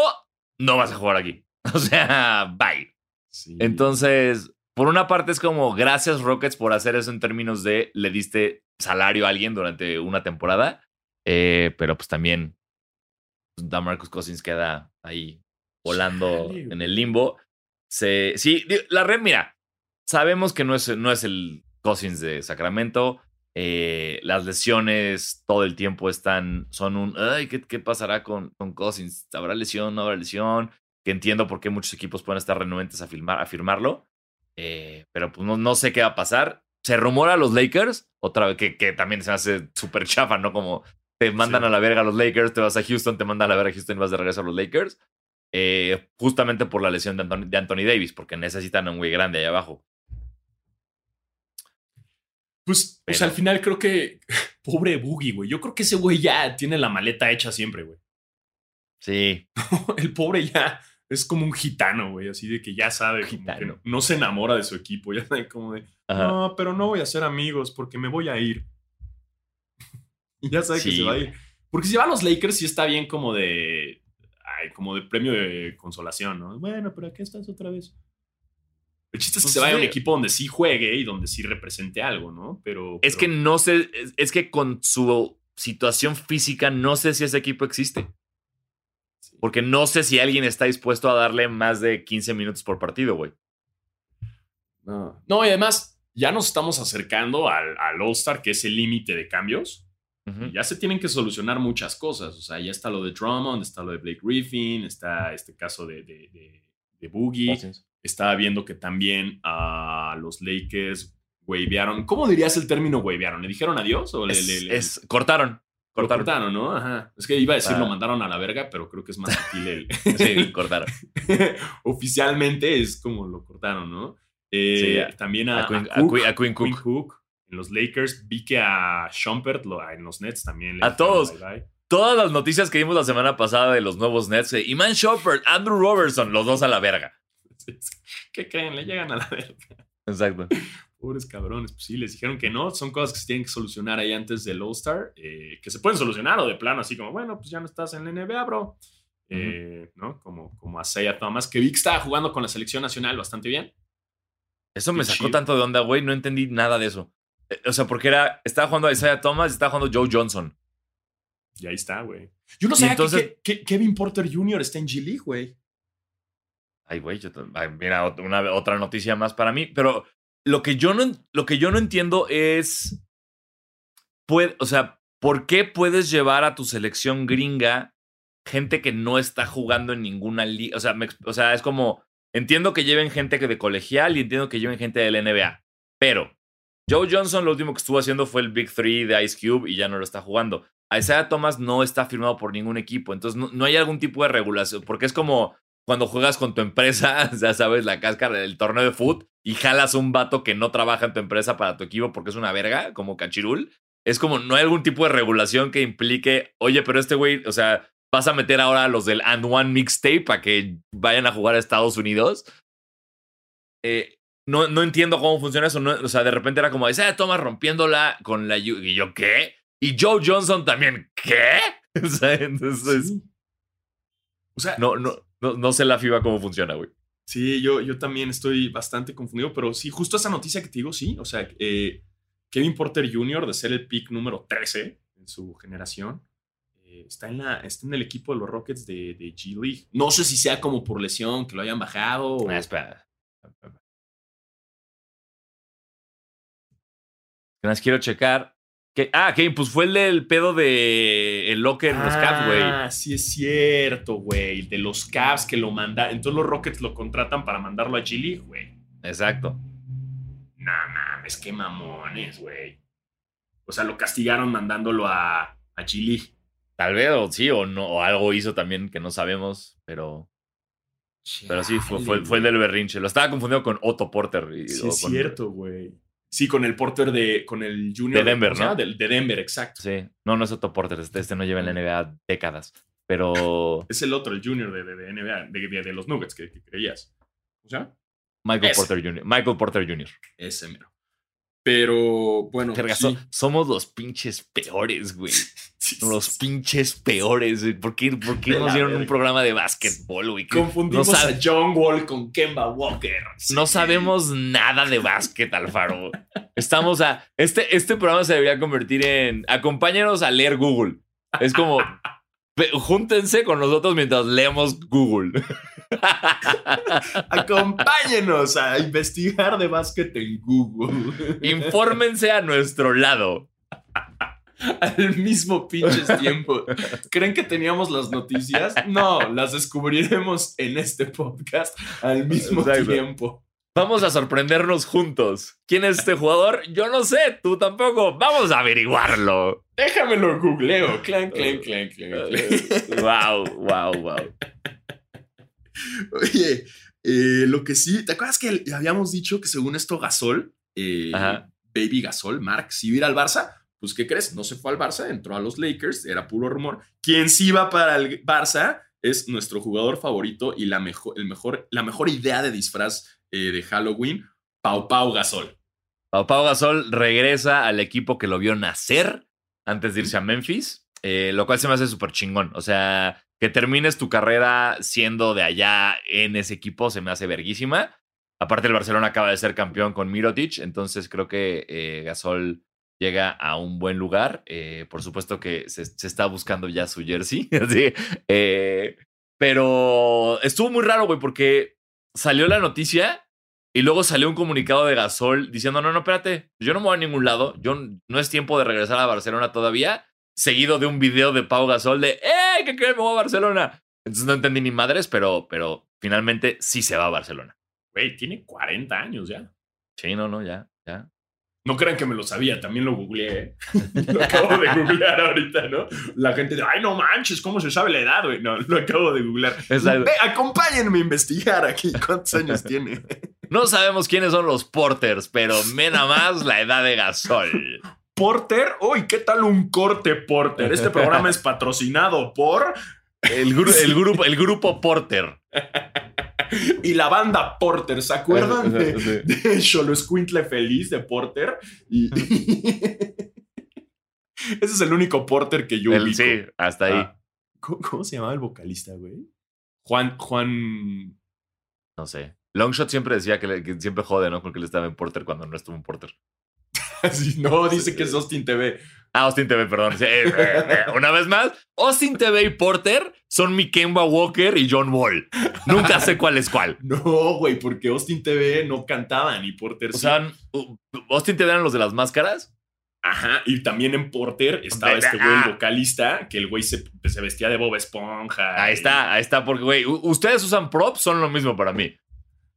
no vas a jugar aquí. O sea, bye. Sí. Entonces, por una parte es como, gracias Rockets por hacer eso en términos de le diste salario a alguien durante una temporada, eh, pero pues también pues, Marcus Cousins queda ahí volando en el limbo. Se, sí, la red, mira, sabemos que no es, no es el Cousins de Sacramento. Eh, las lesiones todo el tiempo están, son un, ay, ¿qué, qué pasará con, con Cousins? ¿Habrá lesión? ¿No habrá lesión? Que entiendo por qué muchos equipos pueden estar renuentes a, firmar, a firmarlo. Eh, pero pues no, no sé qué va a pasar se rumora a los Lakers, otra vez, que, que también se hace súper chafa, ¿no? Como te mandan a la verga a los Lakers, te vas a Houston, te mandan a la verga a Houston y vas de regreso a los Lakers. Eh, justamente por la lesión de Anthony, Davis, porque necesitan un güey grande ahí abajo. Pues, pues al final creo que. Pobre Boogie, güey. Yo creo que ese güey ya tiene la maleta hecha siempre, güey. Sí. el pobre ya es como un gitano, güey, así de que ya sabe, no, se enamora de su equipo, ya sabe como de, no, pero no voy a ser amigos porque me voy a ir. y ya sabe que se va a ir. Porque si va a los Lakers sí está bien como de, ay, como de premio de consolación, ¿no? Bueno, pero aquí estás otra vez. El chiste es que se vaya a un equipo donde sí juegue y donde sí represente algo, ¿no? Pero. Es que no sé, es que con su situación física no sé si ese equipo existe. Porque no sé si alguien está dispuesto a darle más de 15 minutos por partido, güey. No. no, y además ya nos estamos acercando al, al All-Star, que es el límite de cambios. Ya se tienen que solucionar muchas cosas. O sea, ya está lo de Drummond, está lo de Blake Griffin, está este caso de, de, de- de Boogie. Estaba viendo que también a los Lakers wavearon. ¿Cómo dirías el término wavearon? ¿Le dijeron adiós o le, Es, le- le- es- cortaron. Cortaron. cortaron, no? Ajá. Es que iba a decir Ah. lo mandaron a la verga, pero creo que es más sutil el. Sí, cortaron. Oficialmente es como lo cortaron, ¿no? Eh, Sí, también a, A Quinn, a Cook, a en los Lakers. Vi que a Shumpert lo- en los Nets también. le A todos. bye bye. Todas las noticias que vimos la semana pasada de los nuevos Nets, eh, Iman Shumpert, Andrew Robertson, los dos a la verga. ¿Qué creen? Le llegan a la verga. Exacto. Pobres cabrones, pues sí, les dijeron que no, son cosas que se tienen que solucionar ahí antes del All-Star, eh, que se pueden solucionar o de plano, así como, bueno, pues ya no estás en la NBA, bro. Eh, ¿no? Como, como a Isaiah Thomas, que vi que estaba jugando con la selección nacional bastante bien. Eso me Qué sacó chido. tanto de onda, güey. No entendí nada de eso. Eh, O sea, porque era. Estaba jugando a Isaiah Thomas y estaba jugando Joe Johnson. Y ahí está, güey. Yo no sabía entonces- que, que- que Kevin Porter Jr. está en G-League, güey. Ay, güey, yo t- ay, mira, una, otra noticia más para mí. Pero lo que yo no, lo que yo no entiendo es. puede- o sea, ¿por qué puedes llevar a tu selección gringa gente que no está jugando en ninguna liga? O sea, o sea, es como. Entiendo que lleven gente de colegial y entiendo que lleven gente del NBA. Pero Joe Johnson lo último que estuvo haciendo fue el Big Three de Ice Cube y ya no lo está jugando. Isaiah Thomas no está firmado por ningún equipo. Entonces no, no hay algún tipo de regulación. Porque es como cuando juegas con tu empresa, ya sabes, la cáscara del torneo de foot y jalas un vato que no trabaja en tu empresa para tu equipo porque es una verga, como Cachirul. Es como, no hay algún tipo de regulación que implique, oye, pero este güey, o sea, vas a meter ahora a los del And One Mixtape para que vayan a jugar a Estados Unidos. Eh, no, no entiendo cómo funciona eso. no- o sea, de repente era como, esa Thomas rompiéndola con la... Y yo, ¿qué? Y Joe Johnson también, ¿qué? O sea, entonces, Sí. O sea, no, no, no, no sé la FIBA cómo funciona, güey. Sí, yo, yo también estoy bastante confundido, pero sí, justo esa noticia que te digo, sí. O sea, eh, Kevin Porter Jr., de ser el pick número 13 en su generación, eh, está, en la, está en el equipo de los Rockets de, de G League. No sé si sea como por lesión, que lo hayan bajado. o- Ah, espera. Que más quiero checar. Que, ah, que pues fue el del pedo de el locker en los Caps, güey. Ah, sí es cierto, güey. De los Caps que lo manda. Entonces los Rockets lo contratan para mandarlo a League, güey. Exacto. No mames, qué mamones, güey. O sea, lo castigaron mandándolo a, a League. Tal vez, o sí, o no, o algo hizo también que no sabemos, pero. Pero sí, fue, fue, fue el del berrinche. Lo estaba confundiendo con Otto Porter. y- Sí, es con- cierto, güey. Sí, con el Porter de. Con el Junior. De Denver. ¿no? Del- De, Denver, exacto. Sí. No, no es Otto Porter. Este, este no lleva en la NBA décadas. Pero. Es el otro, el Junior de, de, de NBA, de, de- de los Nuggets que, que creías. ¿O sea? Michael Ese. Porter Jr. Michael Porter Jr. Ese mero. Pero bueno. Verga, sí. so- somos los pinches peores, güey. Los pinches peores, güey. ¿Por qué, por qué De nos dieron un programa de básquetbol, güey? Confundimos no, a John Wall con Kemba Walker. Sí. no sabemos nada de básquet, Alfaro. Estamos a. Este, este programa se debería convertir en. Acompáñanos a leer Google. Es como. Júntense con nosotros mientras leemos Google. Acompáñenos a investigar de básquet en Google. Infórmense a nuestro lado. Al mismo pinches tiempo. ¿Creen que teníamos las noticias? No, las descubriremos en este podcast al mismo Exacto. tiempo. Vamos a sorprendernos juntos. ¿Quién es este jugador? Yo no sé, tú tampoco. Vamos a averiguarlo. Déjamelo googleo. Clan, clan, clan, clan, clan. Wow, wow, wow. Oye, eh, lo que sí, ¿te acuerdas que habíamos dicho que según esto Gasol, eh. Baby Gasol, Mark, si iba a ir al Barça? Pues, ¿qué crees? No se fue al Barça, entró a los Lakers, era puro rumor. Quien sí va para el Barça es nuestro jugador favorito y la mejor, el mejor, la mejor idea de disfraz eh, de Halloween, Pau Pau Gasol. Pau Pau Gasol regresa al equipo que lo vio nacer antes de irse a Memphis, eh, lo cual se me hace súper chingón. O sea, que termines tu carrera siendo de allá en ese equipo se me hace verguísima. Aparte, el Barcelona acaba de ser campeón con Mirotic, entonces creo que eh, Gasol llega a un buen lugar. Por supuesto que se, está buscando ya su jersey. Pero estuvo muy raro, güey, porque salió la noticia y luego salió un comunicado de Gasol diciendo, no, no, espérate, yo no me voy a ningún lado, yo no es tiempo de regresar a Barcelona todavía, seguido de un video de Pau Gasol de, ¡eh, qué crees, me voy a Barcelona! Entonces no entendí ni madres, pero, pero finalmente sí se va a Barcelona. Güey, tiene 40 años ya. Sí, no, no, ya. No crean que me lo sabía, también lo googleé. ¿eh? lo acabo de googlear ahorita, ¿no? La gente de, ay, no manches, ¿cómo se sabe la edad, güey? No, lo acabo de googlear. Ve, acompáñenme a investigar aquí cuántos años tiene. No sabemos quiénes son los Porters, pero me nada más la edad de Gasol. Porter, uy, ¿qué tal un corte Porter? Este programa es patrocinado por el, el, grupo, el grupo Porter. y la banda Porter, ¿se acuerdan de, de Cholo Squintle Feliz de Porter? Y, Ese es el único Porter que yo vi. Sí, hasta ahí. Ah, ¿cómo, se llamaba el vocalista, güey? Juan, Juan. No sé. Longshot siempre decía que, siempre jode, ¿no? Porque él estaba en Porter cuando no estuvo en Porter. no, dice que es Austin TV. Ah, Austin TV, perdón. Eh, eh, una vez más, Austin TV y Porter son mi Kemba Walker y John Wall. Nunca sé cuál es cuál. No, güey, porque Austin TV no cantaban y Porter o sea, Austin TV eran los de las máscaras. Ajá, y también en Porter estaba este güey, el vocalista, que el güey se, se, vestía de Bob Esponja. Ahí está, ahí está, porque, güey, ustedes usan props, son lo mismo para mí.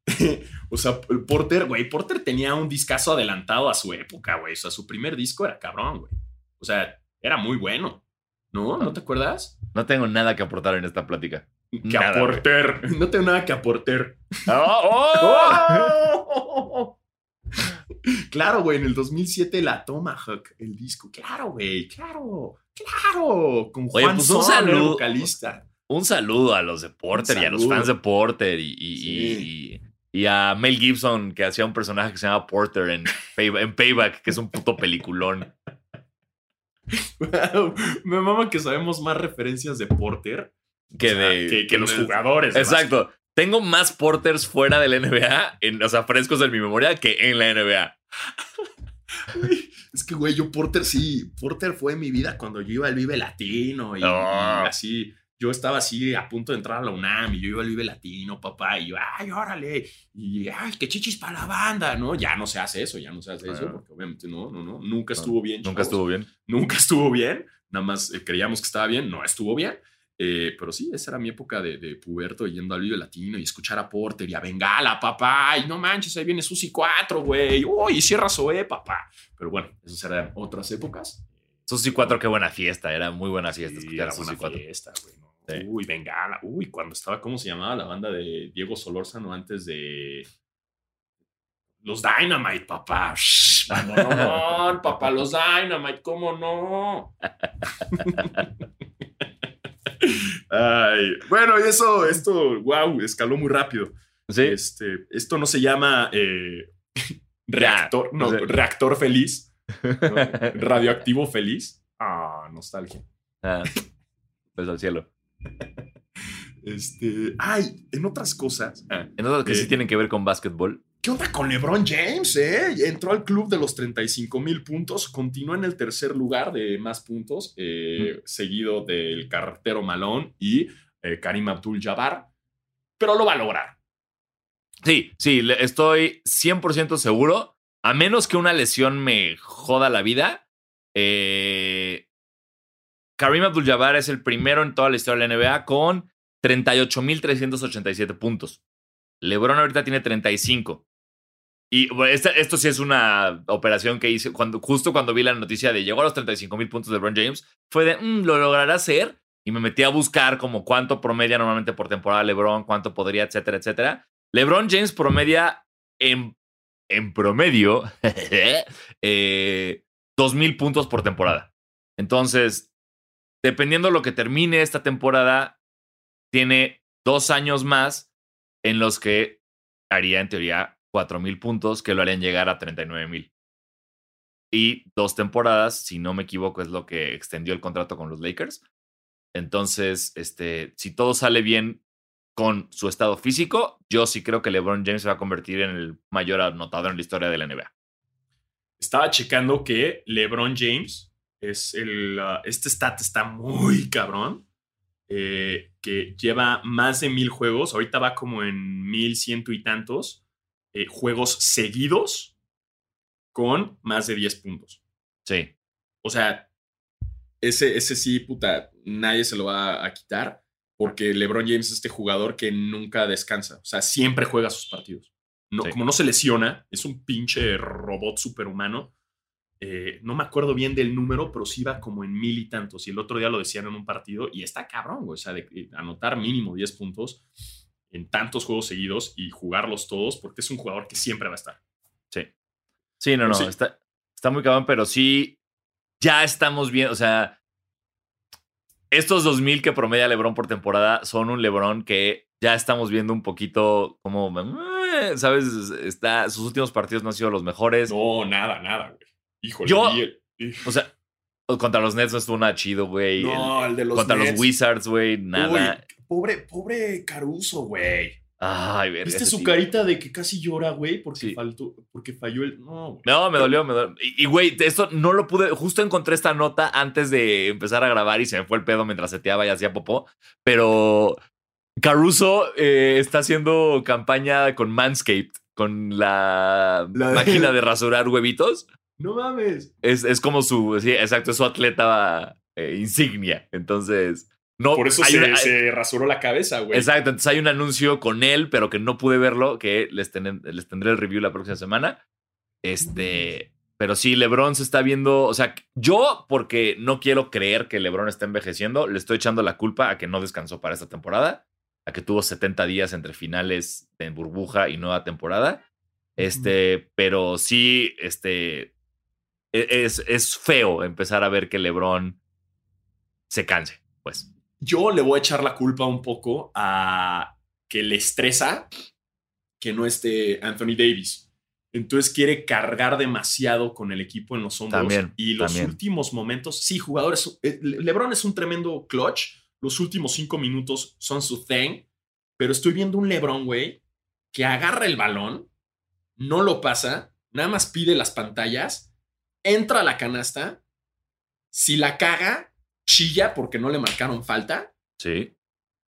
o sea, el Porter, güey, Porter tenía un discazo adelantado a su época, güey. O sea, su primer disco era cabrón, güey. O sea, era muy bueno. ¿No? ¿No te acuerdas? No tengo nada que aportar en esta plática. Que aportar. No tengo nada que aportar. ¡Oh! oh. claro, güey, en el 2007 la Tomahawk, el disco. Claro, güey, claro, claro. Con Juan pues un saludo, vocalista. Un saludo a los de Porter y a los fans de Porter y, y, a Mel Gibson, que hacía un personaje que se llama Porter en, en Payback, que es un puto peliculón. Me mama que sabemos más referencias de Porter que, de, que, los jugadores. Exacto. Tengo más Porters fuera del NBA, en, o sea, frescos en mi memoria, que en la NBA. es que, güey, yo Porter sí, Porter fue mi vida cuando yo iba al Vive Latino y así yo estaba así a punto de entrar a la UNAM y yo iba al Vive Latino, papá, y yo, ay, órale, y ay, qué chichis para la banda, ¿no? Ya no se hace eso, ya no se hace eso, porque obviamente no, no, no, nunca estuvo bien. Nunca estuvo bien. Nunca estuvo bien, nada más eh, creíamos que estaba bien, no estuvo bien. Eh, pero sí, esa era mi época de, de, puberto yendo al Vive Latino y escuchar a Porter y a Bengala, papá. Y no manches, ahí viene Susi 4, güey. Uy, cierra Zoe, papá. Pero bueno, esas eran otras épocas. Susi 4, qué buena fiesta. Era muy buena fiesta. Sí, era buena fiesta, güey. Uy, Bengala. Uy, cuando estaba, ¿cómo se llamaba la banda de Diego Solórzano antes de. Los Dynamite, papá. no, no, no, papá, los Dynamite, ¿cómo no? Ay, bueno, y eso, esto, wow, escaló muy rápido. ¿Sí? Este, esto no se llama eh, reactor, no, reactor feliz, radioactivo feliz. Ah, nostalgia. Ah, pues al cielo. Este, ay, en otras cosas. Ah, en otras que sí eh, tienen que ver con básquetbol. ¿Qué onda con LeBron James? Eh? Entró al club de los 35 mil puntos, continúa en el tercer lugar de más puntos, eh, seguido del cartero Malone y Karim Abdul-Jabbar, pero lo va a lograr. Sí, sí, estoy 100% seguro, a menos que una lesión me joda la vida. Eh, Karim Abdul-Jabbar es el primero en toda la historia de la NBA con 38.387 puntos. LeBron ahorita tiene 35. Y esto sí es una operación que hice cuando, justo cuando vi la noticia de llegó a los 35 mil puntos de LeBron James. Fue de, mm, ¿lo logrará hacer? Y me metí a buscar como cuánto promedia normalmente por temporada LeBron, cuánto podría, etcétera, etcétera. LeBron James promedia en, en promedio eh, 2.000 puntos por temporada. Entonces, dependiendo de lo que termine esta temporada, tiene dos años más en los que haría en teoría cuatro mil puntos que lo harían llegar a 39 mil. Y dos temporadas, si no me equivoco, es lo que extendió el contrato con los Lakers. Entonces, este, si todo sale bien con su estado físico, yo sí creo que LeBron James se va a convertir en el mayor anotador en la historia de la NBA. Estaba checando que LeBron James es el. Ah, este stat está muy cabrón. eh, que lleva más de mil juegos, ahorita va como en mil ciento y tantos eh, juegos seguidos con más de 10 puntos. Sí. O sea, ese, ese sí, puta, nadie se lo va a quitar porque LeBron James es este jugador que nunca descansa. O sea, siempre juega sus partidos. No, Sí. Como no se lesiona, es un pinche robot superhumano. Eh, no me acuerdo bien del número, pero sí va como en mil y tantos. Y el otro día lo decían en un partido y está cabrón, güey. O sea, de de anotar mínimo 10 puntos en tantos juegos seguidos y jugarlos todos porque es un jugador que siempre va a estar. Sí. Sí, no, no. Sí. Está, está muy cabrón, pero sí. Ya estamos bien. O sea. Estos 2000 que promedia LeBron por temporada son un LeBron que ya estamos viendo un poquito como. eh, ¿Sabes? Está, sus últimos partidos no han sido los mejores. No, nada, nada, güey. Híjole. Yo- el- O sea, contra los Nets no estuvo nada chido, güey. no, el de los contra Nets. los Wizards, güey, nada. Uy, pobre, pobre Caruso, güey. Ay, verga, ¿Viste su carita de que casi llora, güey? Porque Sí. faltó, porque falló el. No, güey. No, me dolió, me dolió. Y, güey, esto no lo pude. Justo encontré esta nota antes de empezar a grabar y se me fue el pedo mientras seteaba y hacía popó. Pero Caruso eh, está haciendo campaña con Manscaped, con la, La de- máquina de rasurar huevitos. No mames. Es, es como su. Sí, exacto, es su atleta eh, insignia. Entonces. No, Por eso se, una- se rasuró la cabeza, güey. Exacto, entonces hay un anuncio con él, pero que no pude verlo, que les, ten- les tendré el review la próxima semana. Este, pero sí, LeBron se está viendo, o sea, yo porque no quiero creer que LeBron está envejeciendo, le estoy echando la culpa a que no descansó para esta temporada, a que tuvo 70 días entre finales de burbuja y nueva temporada. Este, pero sí, este, es, es feo empezar a ver que LeBron se canse, pues. Yo le voy a echar la culpa un poco a que le estresa que no esté Anthony Davis. Entonces quiere cargar demasiado con el equipo en los hombros. También, y los también. últimos momentos, sí, jugadores. eh, Le- LeBron es un tremendo clutch. Los últimos cinco minutos son su thing. Pero estoy viendo un LeBron, güey, que agarra el balón, no lo pasa, nada más pide las pantallas, entra a la canasta. Si la caga, chilla porque no le marcaron falta. Sí.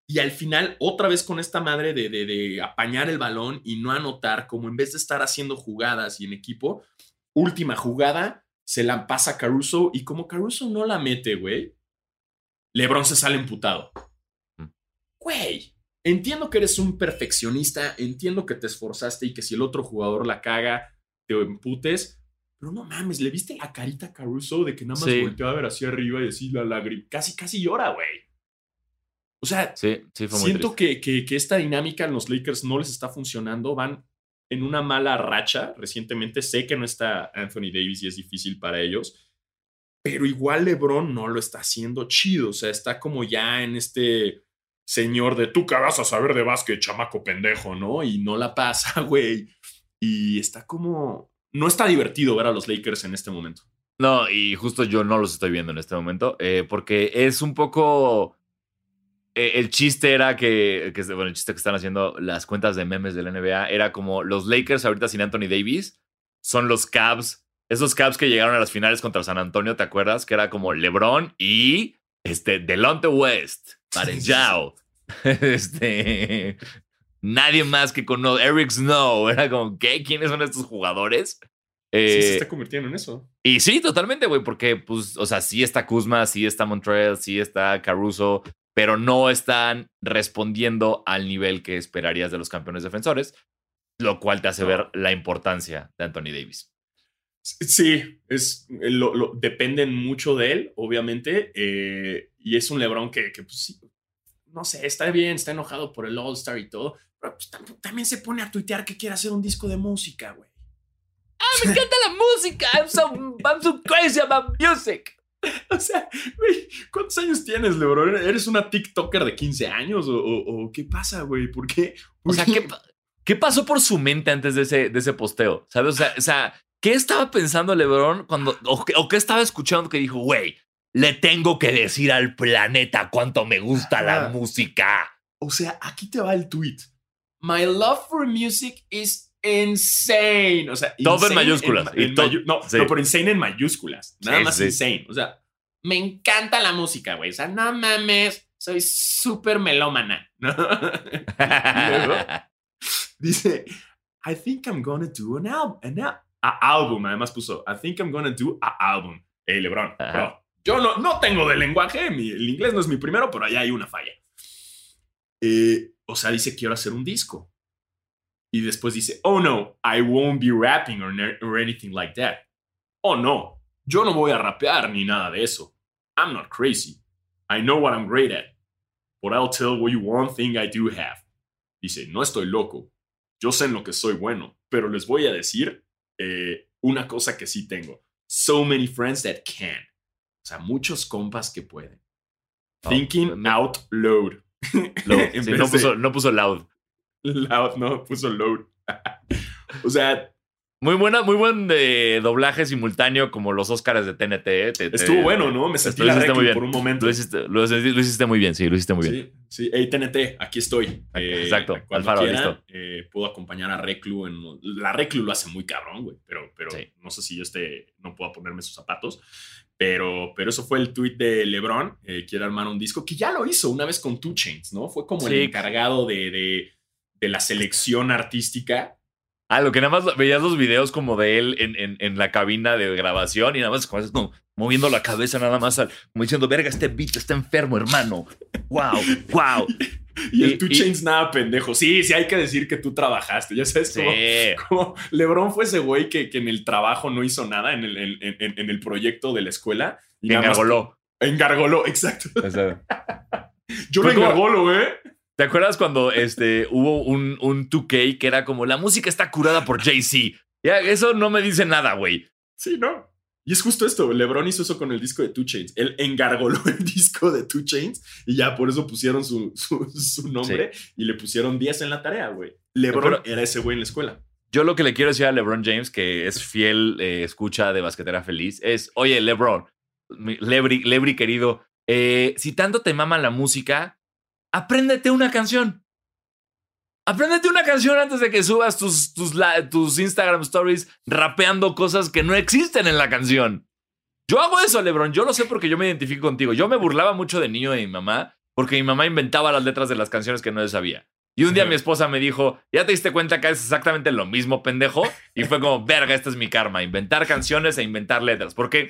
Y al final, otra vez con esta madre de, de- de apañar el balón y no anotar, como en vez de estar haciendo jugadas y en equipo, última jugada, se la pasa a Caruso y como Caruso no la mete, güey, LeBron se sale emputado. Mm. Güey, entiendo que eres un perfeccionista, entiendo que te esforzaste y que si el otro jugador la caga, te emputes, pero no mames, ¿le viste la carita a Caruso de que nada más Sí. volteó a ver hacia arriba y decir la lágrima? Casi, casi llora, güey. O sea, Sí, sí, fue muy Siento que, que- que esta dinámica en los Lakers no les está funcionando. Van en una mala racha recientemente. Sé que no está Anthony Davis y es difícil para ellos. Pero igual LeBron no lo está haciendo chido. O sea, está como ya en este señor de tú que vas a saber de básquet, chamaco pendejo, ¿no? Y no la pasa, güey. Y está como. No está divertido ver a los Lakers en este momento. No, y justo yo no los estoy viendo en este momento, eh, porque es un poco... eh, el chiste era que, que, bueno, el chiste que están haciendo las cuentas de memes de la NBA era como los Lakers ahorita sin Anthony Davis son los Cavs, esos Cavs que llegaron a las finales contra San Antonio, ¿te acuerdas? Que era como LeBron y este Delonte West, Parenjao, este nadie más que con Eric Snow, era como ¿qué? ¿Quiénes son estos jugadores? sí, Eh, se está convirtiendo en eso. y sí, totalmente, güey, porque, pues, o sea, sí está Kuzma, sí está Montreal, sí está Caruso, pero no están respondiendo al nivel que esperarías de los campeones defensores, lo cual te hace No. ver la importancia de Anthony Davis. Sí, es, lo, lo- dependen mucho de él, obviamente. eh, y es un LeBron que, que, pues, sí, no sé, está bien, está enojado por el All-Star y todo. Pero pues, tam- también se pone a tuitear que quiere hacer un disco de música, güey. ¡Me encanta la música! I'm so, I'm so crazy about music. O sea, güey, ¿cuántos años tienes, LeBron? ¿Eres una TikToker de 15 años? ¿O, o- o qué pasa, güey? ¿Por qué? O sea, ¿qué, qué pasó por su mente antes de ese, de ese posteo? ¿Sabes? O sea, o sea, ¿qué estaba pensando LeBron cuando, o, o qué estaba escuchando que dijo, güey, le tengo que decir al planeta cuánto me gusta la música? O sea, aquí te va el tweet. My love for music is insane. O sea, Todo en mayúsculas. en- Y en todo- mayu- no, sí. no, pero insane en mayúsculas. Nada Sí, más sí. insane. O sea, me encanta la música, güey. O sea, no mames. soy súper melómana. ¿no? Luego dice, I think I'm gonna do an, al- an al- a album. Además puso, I think I'm gonna do a album. Hey, Lebron, Ajá. bro, yo no, no tengo de lenguaje, el inglés no es mi primero, pero allá hay una falla. Eh, o sea, dice, quiero hacer un disco. Y después dice, oh no, I won't be rapping or, or anything like that. Oh no, yo no voy a rapear ni nada de eso. I'm not crazy. I know what I'm great at. But I'll tell you one thing I do have. Dice, no estoy loco. Yo sé en lo que soy bueno, pero les voy a decir eh, una cosa que sí tengo. So many friends that can. O sea, muchos compas que pueden. Oh, Thinking out loud. Lo- En sí, no, puso, no puso loud. loud, no, puso load. o sea, Muy buena, muy buen eh, doblaje simultáneo como los Oscars de TNT. eh, te- te- estuvo bueno, ¿no? Me sentí la muy bien. por un momento. Lo hiciste, lo, lo hiciste muy bien, sí, lo hiciste muy bien. Sí. Hey, TNT, aquí estoy. Eh, Exacto, Cuando Alfaro, quieran, listo. eh, puedo acompañar a Reclu. En, la Reclu lo hace muy cabrón, güey. Pero, pero Sí. no sé si yo este, no puedo ponerme sus zapatos. Pero, pero eso fue el tweet de LeBron. eh, quiere armar un disco que ya lo hizo una vez con Two Chains, ¿no? Fue como el encargado de, de, de la selección artística. Ah, lo que nada más veías los videos como de él en, en, en la cabina de grabación y nada más como, como moviendo la cabeza nada más al- como diciendo, verga, este beat está enfermo, hermano. Wow, wow. Y el Two Chains nada pendejo. Sí, sí, hay que decir que tú trabajaste. Ya sabes Sí. Como LeBron fue ese güey que, que en el trabajo no hizo nada en el, en, en- en el proyecto de la escuela. Y Que nada más- engargoló. Engargoló, exacto. Yo como- engargolo, ¿eh? ¿Te acuerdas cuando este, hubo un, un 2K que era como la música está curada por Jay-Z? Ya, eso no me dice nada, güey. Sí, ¿no? Y es justo esto. LeBron hizo eso con el disco de Two Chains. Él engargoló el disco de Two Chains y ya por eso pusieron su, su, su nombre y le pusieron 10 en la tarea, güey. LeBron Pero- era ese güey en la escuela. Yo lo que le quiero decir a LeBron James, que es fiel eh, escucha de Basquetera Feliz, es, oye, LeBron, Lebri, Lebri querido, eh, si tanto te mama la música, apréndete una canción. Apréndete una canción antes de que subas tus, tus, tus Instagram stories rapeando cosas que no existen en la canción. Yo hago eso, LeBron. Yo lo sé porque yo me identifico contigo. Yo me burlaba mucho de niño de mi mamá porque mi mamá inventaba las letras de las canciones que no sabía. Y un día Ajá. mi esposa me dijo, ¿ya te diste cuenta que es exactamente lo mismo, pendejo? Y fue como, verga, este es mi karma, inventar canciones e inventar letras. Porque,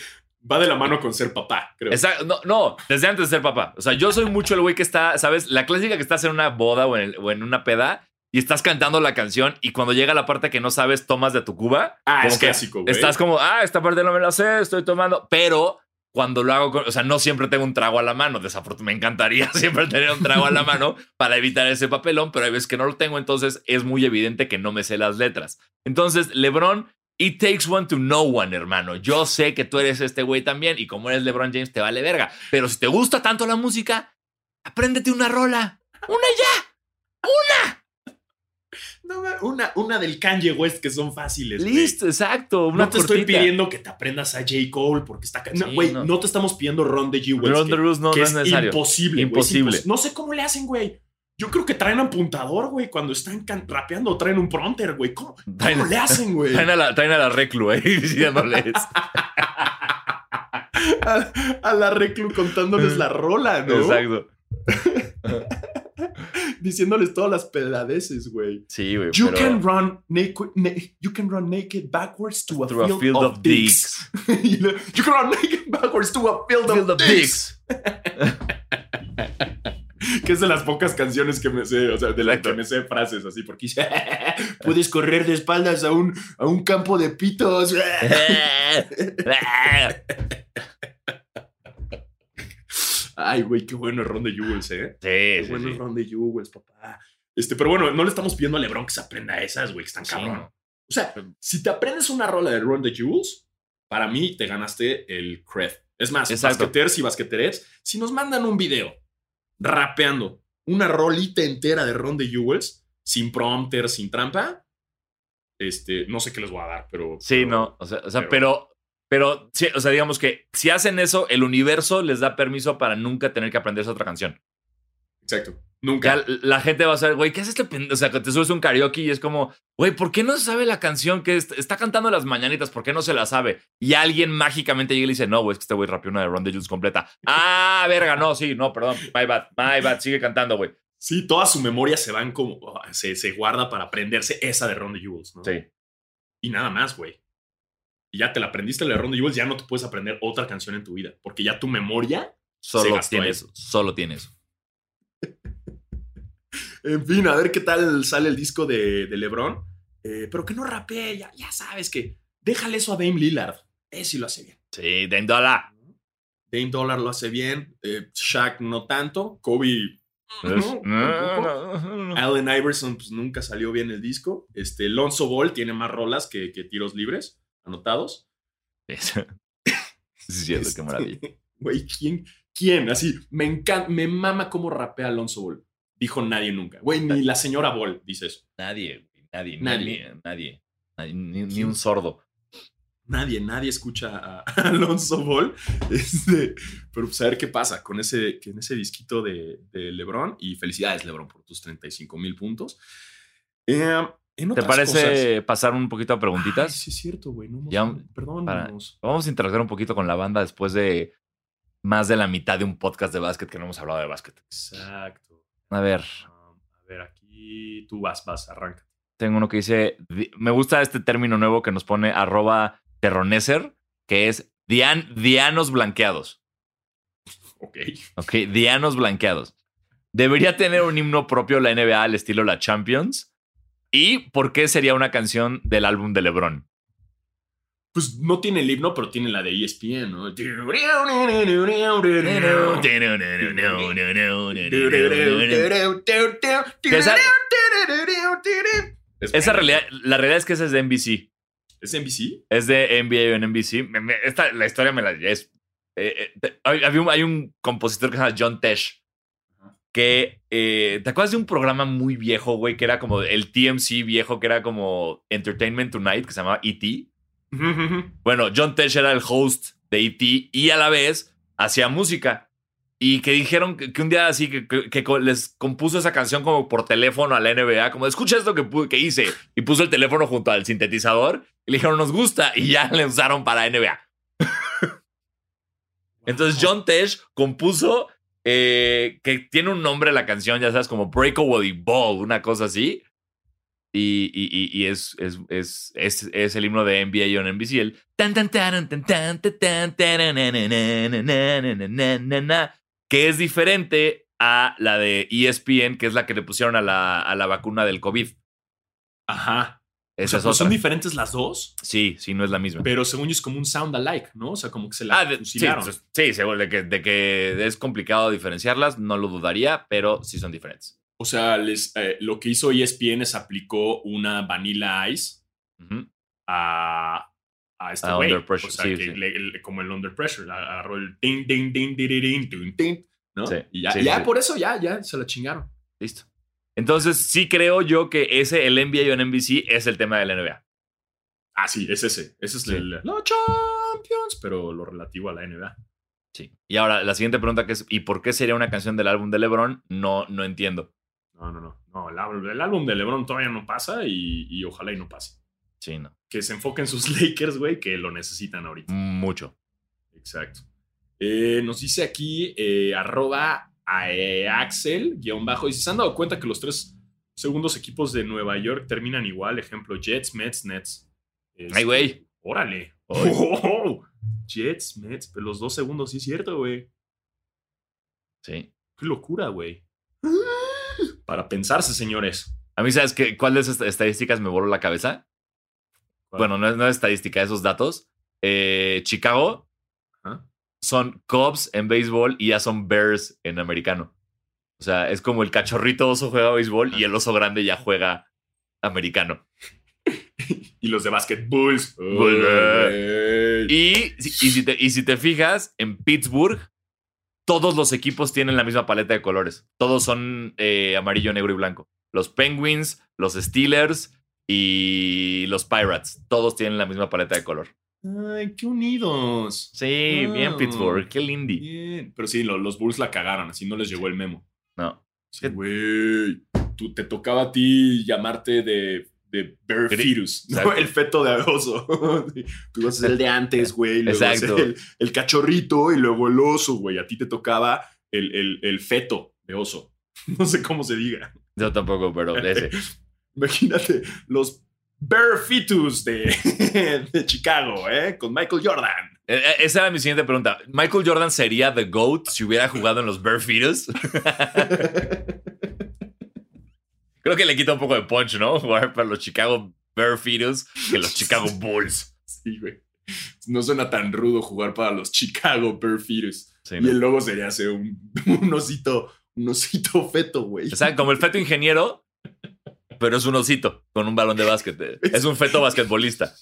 Va de la mano con ser papá, creo. esa- no, no, desde antes de ser papá. O sea, yo soy mucho el güey que está, ¿sabes? La clásica que estás en una boda o en, el- o en una peda y estás cantando la canción y cuando llega la parte que no sabes, tomas de tu cuba. Ah, es que clásico, güey. Estás como, ah, esta parte no me la sé, estoy tomando. Pero cuando lo hago, con- o sea, no siempre tengo un trago a la mano. Desafortunadamente, me encantaría siempre tener un trago a la mano para evitar ese papelón, pero hay veces que no lo tengo, entonces es muy evidente que no me sé las letras. Entonces, LeBron, it takes one to know one, hermano. Yo sé que tú eres este güey también y como eres LeBron James, te vale verga. Pero si te gusta tanto la música, apréndete una rola. Una ya. No, una, una del Kanye West que son fáciles. Listo, exacto. Una no te estoy pidiendo que te aprendas a J. Cole porque está. ca- No, Sí, güey, no. no. te estamos pidiendo Ron de G. Wells, Ron the Rose no, que no es es necesario. imposible. Imposible. impos- No sé cómo le hacen, güey. Yo creo que traen apuntador, güey, cuando están rapeando traen un prompter, güey. ¿Cómo, cómo le hacen, güey? Traen a la, traen a la reclu ahí diciéndoles. a, a la reclu contándoles la rola, ¿no? Exacto. Diciéndoles todas las peladeces, güey. Sí, güey. You pero- can run naked, na- you can run naked backwards to a, Through field, a field of, of dicks. You can run naked backwards to a field, Field of, of dicks. dicks. Que es de las pocas canciones que me sé, o sea, de las Exacto. que me sé frases así, porque puedes correr de espaldas a un, a un campo de pitos. Ay, güey, qué bueno el Ron de Jewels, ¿eh? Qué Sí, sí, bueno sí. el Ron de Jewels, papá. Este, pero bueno, no le estamos pidiendo a LeBron que se aprenda esas, güey, que están cabrón. O sea, si te aprendes una rola de Ron de Jewels, para mí te ganaste el cred. Es más, Exacto. basqueters y basqueteres, si nos mandan un video rapeando una rolita entera de Ron de Jewels, sin prompter, sin trampa, este, no sé qué les voy a dar, pero... Sí, pero- no. O sea, o sea, pero. Pero, sí, o sea, digamos que si hacen eso, el universo les da permiso para nunca tener que aprenderse otra canción. Exacto. Nunca. Ya la gente va a saber, güey, ¿qué es este? O sea, que te subes un karaoke y es como, güey, ¿por qué no se sabe la canción que est- está cantando las mañanitas? ¿Por qué no se la sabe? Y alguien mágicamente llega y le dice, no, güey, es que este güey rapeó una de Ron Jules completa. Ah, verga, no, sí, no, perdón. My bad, my bad. Sigue cantando, güey. Sí, toda su memoria se van como. Se, se guarda para aprenderse esa de Ron de Jewels, ¿no? Sí. Y nada más, güey. Y ya te la aprendiste la de Ron Jewels, ya no te puedes aprender otra canción en tu vida. Porque ya tu memoria. Solo gastó tiene ahí. eso. Solo tiene eso. En fin, a ver qué tal sale el disco de, de LeBron. Eh, pero que no rapee, ya, ya sabes que. Déjale eso a Dame Lillard. Ese sí lo hace bien. Sí, den dólar. Dame Dollar lo hace bien. eh, Shaq no tanto. Kobe. No. Allen Iverson, pues nunca salió bien el disco. Este, Lonzo Ball tiene más rolas que, que tiros libres anotados. Sí, sí, es Este, qué maravilla. Güey, ¿quién? ¿Quién? Así, me encanta, me mama cómo rapea Alonso Ball. Dijo nadie nunca. Güey, ni la señora Ball dice eso. Nadie, nadie, Nadie. nadie, nadie. Ni, ni un sordo. Nadie, nadie escucha a Alonso Ball. Este, pero pues a ver qué pasa con ese, con ese disquito de, de LeBron. Y felicidades, LeBron, por tus 35 mil puntos. Eh, en ¿Te parece pasar un poquito a preguntitas? Ay, sí, es cierto, güey. No, Ya, perdón. para- Vamos a interactuar un poquito con la banda después de más de la mitad de un podcast de básquet que no hemos hablado de básquet. Exacto. A ver, Um, a ver, aquí tú vas, vas, arranca. tengo uno que dice, di- me gusta este término nuevo que nos pone arroba terroneser, que es dian, dianos blanqueados. Ok. Ok, dianos blanqueados. Debería tener un himno propio la NBA al estilo la Champions. ¿Y por qué sería una canción del álbum de LeBron? Pues no tiene el himno, pero tiene la de ESPN, ¿no? Esa- realidad, la realidad es que esa es de NBC. ¿Es NBC? Es de NBA en NBC. Esta, la historia me la es. eh, eh, un, hay un compositor que se llama John Tesh. Que. eh, ¿Te acuerdas de un programa muy viejo, güey? Que era como el TMC viejo, que era como Entertainment Tonight, que se llamaba E.T. Bueno, John Tesh era el host de E.T. y a la vez hacía música. Y que dijeron que, que un día así que, que- que co- les compuso esa canción como por teléfono a la NBA, como escucha esto que, que hice. Y puso el teléfono junto al sintetizador y le dijeron nos gusta y ya le usaron para NBA. Entonces John Tesh compuso que tiene un nombre la canción, ya sabes, como Breakaway Ball, una cosa así. Y, y, y es, es, es, es, el himno de NBA on NBC. El que es diferente a la de ESPN, que es la que le pusieron a la, a la vacuna del COVID. Ajá. O sea, es pues son diferentes las dos, Sí, sí, no es la misma. pero según yo es como un sound alike, ¿no? O sea, como que se la Ah, de- sí, fusilaron. pues, sí, seguro, de que, de que es complicado diferenciarlas, no lo dudaría, pero sí son diferentes. O sea, les, eh, lo que hizo ESPN es aplicó una Vanilla Ice Ujú. a, a este güey. Under Pressure, O sea, sí, que sí. le- le- como el Under Pressure, agarró el ding, ding, ding, ding, ding, ding, ding, ¿no? Sí, Y ya, sí, ya sí. por eso ya, ya se la chingaron. Listo. Entonces, sí creo yo que ese, el NBA on NBC, es el tema de la NBA. Ah, sí, es ese. Ese es Sí. el, la Champions, pero lo relativo a la NBA. Sí. Y ahora, la siguiente pregunta que es, ¿y por qué sería una canción del álbum de LeBron? No, no entiendo. No, no, no. no el, álbum- el álbum de LeBron todavía no pasa y, y ojalá y no pase. Sí, no. Que se enfoquen sus Lakers, güey, que lo necesitan ahorita. Mucho. Exacto. Eh, nos dice aquí eh, arroba a- eh, Axel, guion bajo. Y si se han dado cuenta que los tres segundos equipos de Nueva York terminan igual. Ejemplo, Jets, Mets, Nets. Este, Ay, güey. Órale. Oh, Jets, Mets. Pero los dos segundos, sí es cierto, güey. Sí. Qué locura, güey. Para pensarse, señores. A mí, ¿sabes qué? ¿Cuál de esas estadísticas me voló la cabeza? ¿Cuál? Bueno, no es, no es estadística, esos datos. Eh, Chicago. Son Cubs en béisbol y ya son Bears en americano. O sea, es como el cachorrito oso juega béisbol y el oso grande ya juega americano. Y los de básquet, Bulls. Bulls. Y, si- y si te, y si te fijas, en Pittsburgh, todos los equipos tienen la misma paleta de colores. Todos son eh, amarillo, negro y blanco. Los Penguins, los Steelers y los Pirates. Todos tienen la misma paleta de color. Ay, qué unidos. Sí, bien. Pittsburgh. Qué lindy. Bien. Pero sí, lo- los Bulls la cagaron, así no les llegó el memo. No. Sí, güey. Tú te tocaba a ti llamarte de, de Bear Fetus. El feto de oso. Tú ibas a ser el de antes, güey. luego Exacto. el cachorrito y luego el oso, güey. A ti te tocaba el, el, el feto de oso. No sé cómo se diga. Yo tampoco, pero ese. Imagínate los Bear Fetus de, de Chicago, ¿eh? Con Michael Jordan. Eh, eh, Esa era mi siguiente pregunta. ¿Michael Jordan sería The GOAT si hubiera jugado en los Bear Fetus? Creo que le quita un poco de punch, ¿no? Jugar para los Chicago Bear Fetus que los Chicago Bulls. Sí, güey. No suena tan rudo jugar para los Chicago Bear Fetus. Sí, Y ¿no? el logo sería ser un, un osito, un osito feto, güey. O sea, como el feto ingeniero, pero es un osito con un balón de básquet. Es un feto basquetbolista.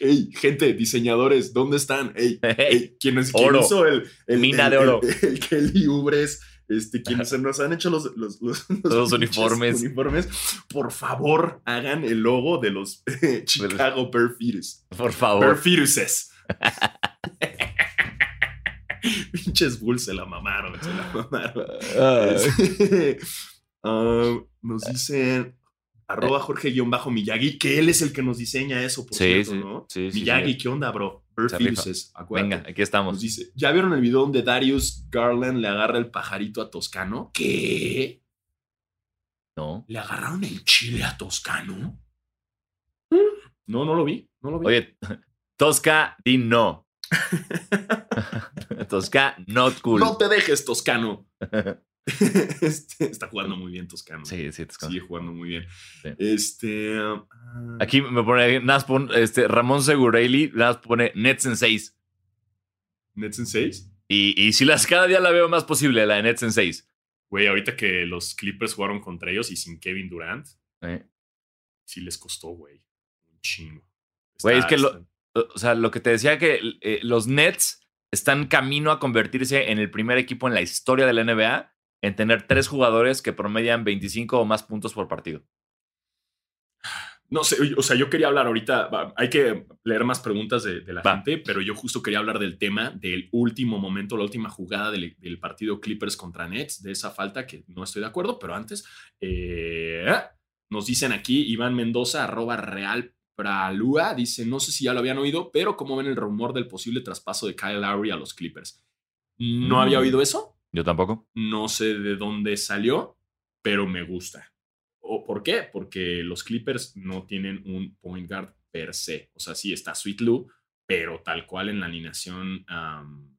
Ey, gente, diseñadores, ¿dónde están? Ey, ey, ¿quién, es, quién Oro. hizo el, el- Mina el- de oro. El, el Kelly Ubres, este, quienes nos han hecho los, los, los, uniformes. uniformes, por favor, hagan el logo de los eh, Chicago Bear. Por favor. Fetuses. Pinches Bulls se la mamaron, se la mamaron. Este, ah, nos dicen arroba Jorge-Miyagi, que él es el que nos diseña eso, por Sí, cierto, sí, ¿no? sí, Miyagi. ¿qué onda, bro? Fetuses, acuérdate. Venga, aquí Nos estamos. dice, ¿ya vieron el video donde Darius Garland le agarra el pajarito a Toscano? ¿Qué? No. ¿Le agarraron el chile a Toscano? No, no lo vi, no lo vi. Oye, Tosca, di no. Tosca, not cool. No te dejes, Toscano. Este, está jugando muy bien, Toscano. Sí, sí, Tosca. Sigue jugando muy bien. Sí. Este. ah, Aquí me pone este, Ramón Segurelli, más pone Nets en 6. Nets en 6. Y, y si las cada día la veo más posible, la de Nets en 6. Güey, ahorita que los Clippers jugaron contra ellos y sin Kevin Durant, sí les costó, güey. Un chingo. Güey, es que lo- O sea, lo que te decía que eh, los Nets están camino a convertirse en el primer equipo en la historia de la NBA en tener tres jugadores que promedian 25 o más puntos por partido. No sé, o sea, yo quería hablar ahorita, hay que leer más preguntas de, de la Va. gente, pero yo justo quería hablar del tema del último momento, la última jugada del, del partido Clippers contra Nets, de esa falta que no estoy de acuerdo, pero antes eh, nos dicen aquí Iván Mendoza, arroba real Pralúa, dice, no sé si ya lo habían oído, pero ¿cómo ven el rumor del posible traspaso de Kyle Lowry a los Clippers? No Mm. había oído eso, Yo tampoco. no sé de dónde salió, pero me gusta. ¿O ¿Por qué? Porque los Clippers no tienen un point guard per se. O sea, sí está Sweet Lou, pero tal cual en la alineación am,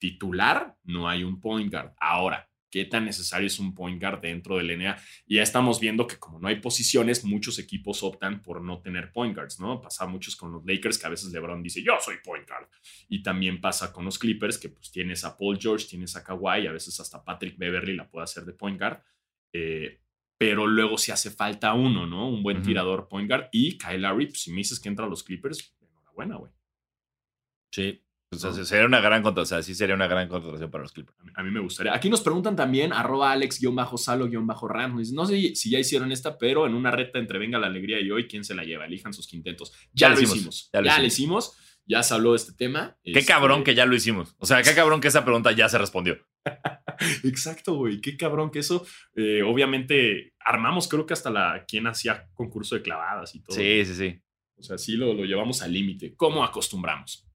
titular no hay un point guard. Ahora, ¿qué tan necesario es un point guard dentro del NBA? Y ya estamos viendo que como no hay posiciones, muchos equipos optan por no tener point guards, ¿no? Pasa muchos con los Lakers que a veces LeBron dice, yo soy point guard. Y también pasa con los Clippers que pues tienes a Paul George, tienes a Kawhi, a veces hasta Patrick Beverly la puede hacer de point guard. Eh, pero luego si hace falta uno, ¿no? Un buen tirador point guard. Y Kyle Lowry, pues, si me dices que entra a los Clippers, enhorabuena, güey. Sí. O sea, sería una gran contratación. O sea, sí sería una gran contratación para los Clippers. A mí, me gustaría. Aquí nos preguntan también, arroba alex-salo-ram. No sé si ya hicieron esta, pero en una reta entre Venga la Alegría y hoy, ¿quién se la lleva? Elijan sus quintetos. Ya, Ya lo hicimos. hicimos, Ya, lo hicimos. Ya se habló de este tema. Qué Este, cabrón que ya lo hicimos. O sea, qué cabrón que esa pregunta ya se respondió. Exacto, güey. Qué cabrón que eso. eh, obviamente, armamos, creo que hasta la quien hacía concurso de clavadas y todo. Sí, sí, sí. O sea, sí lo, lo llevamos al límite. ¿Cómo acostumbramos?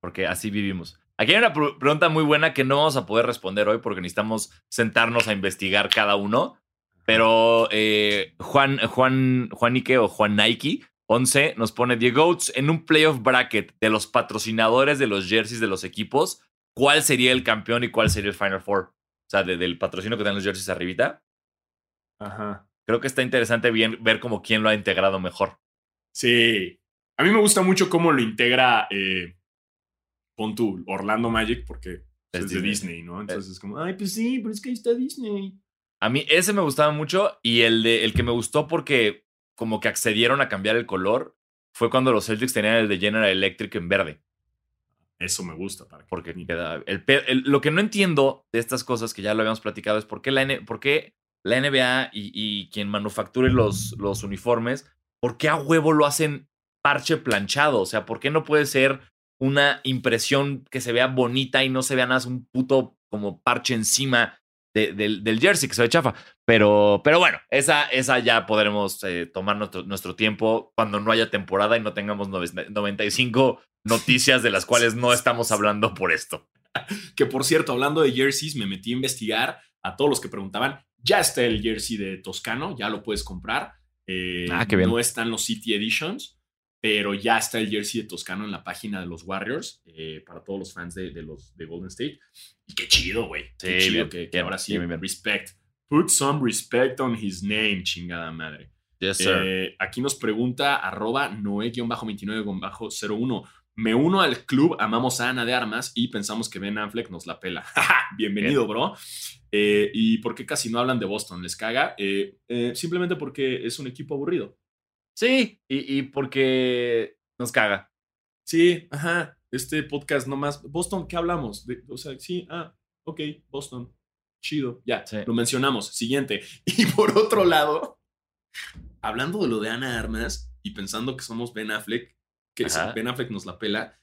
Porque así vivimos. Aquí hay una pr- pregunta muy buena que no vamos a poder responder hoy porque necesitamos sentarnos a investigar cada uno. Pero eh, Juan, Juan, Juanique o Juan Nike 11 nos pone Diego Goats en un playoff bracket de los patrocinadores de los jerseys de los equipos. ¿Cuál sería el campeón y cuál sería el Final Four? O sea, de- del patrocinio que dan los jerseys arribita. Ajá. Creo que está interesante bien ver como quién lo ha integrado mejor. Sí. A mí me gusta mucho cómo lo integra, eh, pon tú, Orlando Magic, porque es, Es de Disney. ¿no? Entonces es como, ay, pues sí, pero es que ahí está Disney. A mí ese me gustaba mucho y el, de, el que me gustó porque como que accedieron a cambiar el color fue cuando los Celtics tenían el de General Electric en verde. Eso me gusta. Para que- Porque queda- el pe- el- lo que no entiendo de estas cosas que ya lo habíamos platicado es por qué la, N- por qué la NBA y, y quien manufacture los, los uniformes, ¿por qué a huevo lo hacen parche planchado? O sea, ¿por qué no puede ser una impresión que se vea bonita y no se vea nada un puto como parche encima? de- del, del jersey que se ve chafa. Pero, pero bueno, esa, esa ya podremos eh, tomar nuestro, nuestro tiempo cuando no haya temporada y no tengamos nove- 95 noticias de las cuales no estamos hablando por esto. Que por cierto, hablando de jerseys, me metí a investigar a todos los que preguntaban. Ya está el jersey de Toscano, ya lo puedes comprar. Eh, Ah, qué bien. No están los City Editions, pero ya está el jersey de Toscano en la página de los Warriors eh, para todos los fans de, de los de Golden State. Y qué chido, güey. Qué Sí, chido bien, que, ahora sí, bien, respect. Put some respect on his name, chingada madre. Yes, Eh, aquí nos pregunta arroba noe-29-01. Me uno al club, amamos a Ana de Armas y pensamos que Ben Affleck nos la pela. Bienvenido, bro. Eh, ¿Y por qué casi no hablan de Boston? ¿Les caga? Eh, eh, simplemente porque es un equipo aburrido. Sí, y, y porque nos caga. Sí, ajá. Este podcast nomás. Boston, ¿qué hablamos? De- o sea, sí, ah, ok, Boston. Chido, ya, Sí. lo mencionamos. Siguiente. Y por otro lado, hablando de lo de Ana Armas y pensando que somos Ben Affleck, que si. Ben Affleck nos la pela,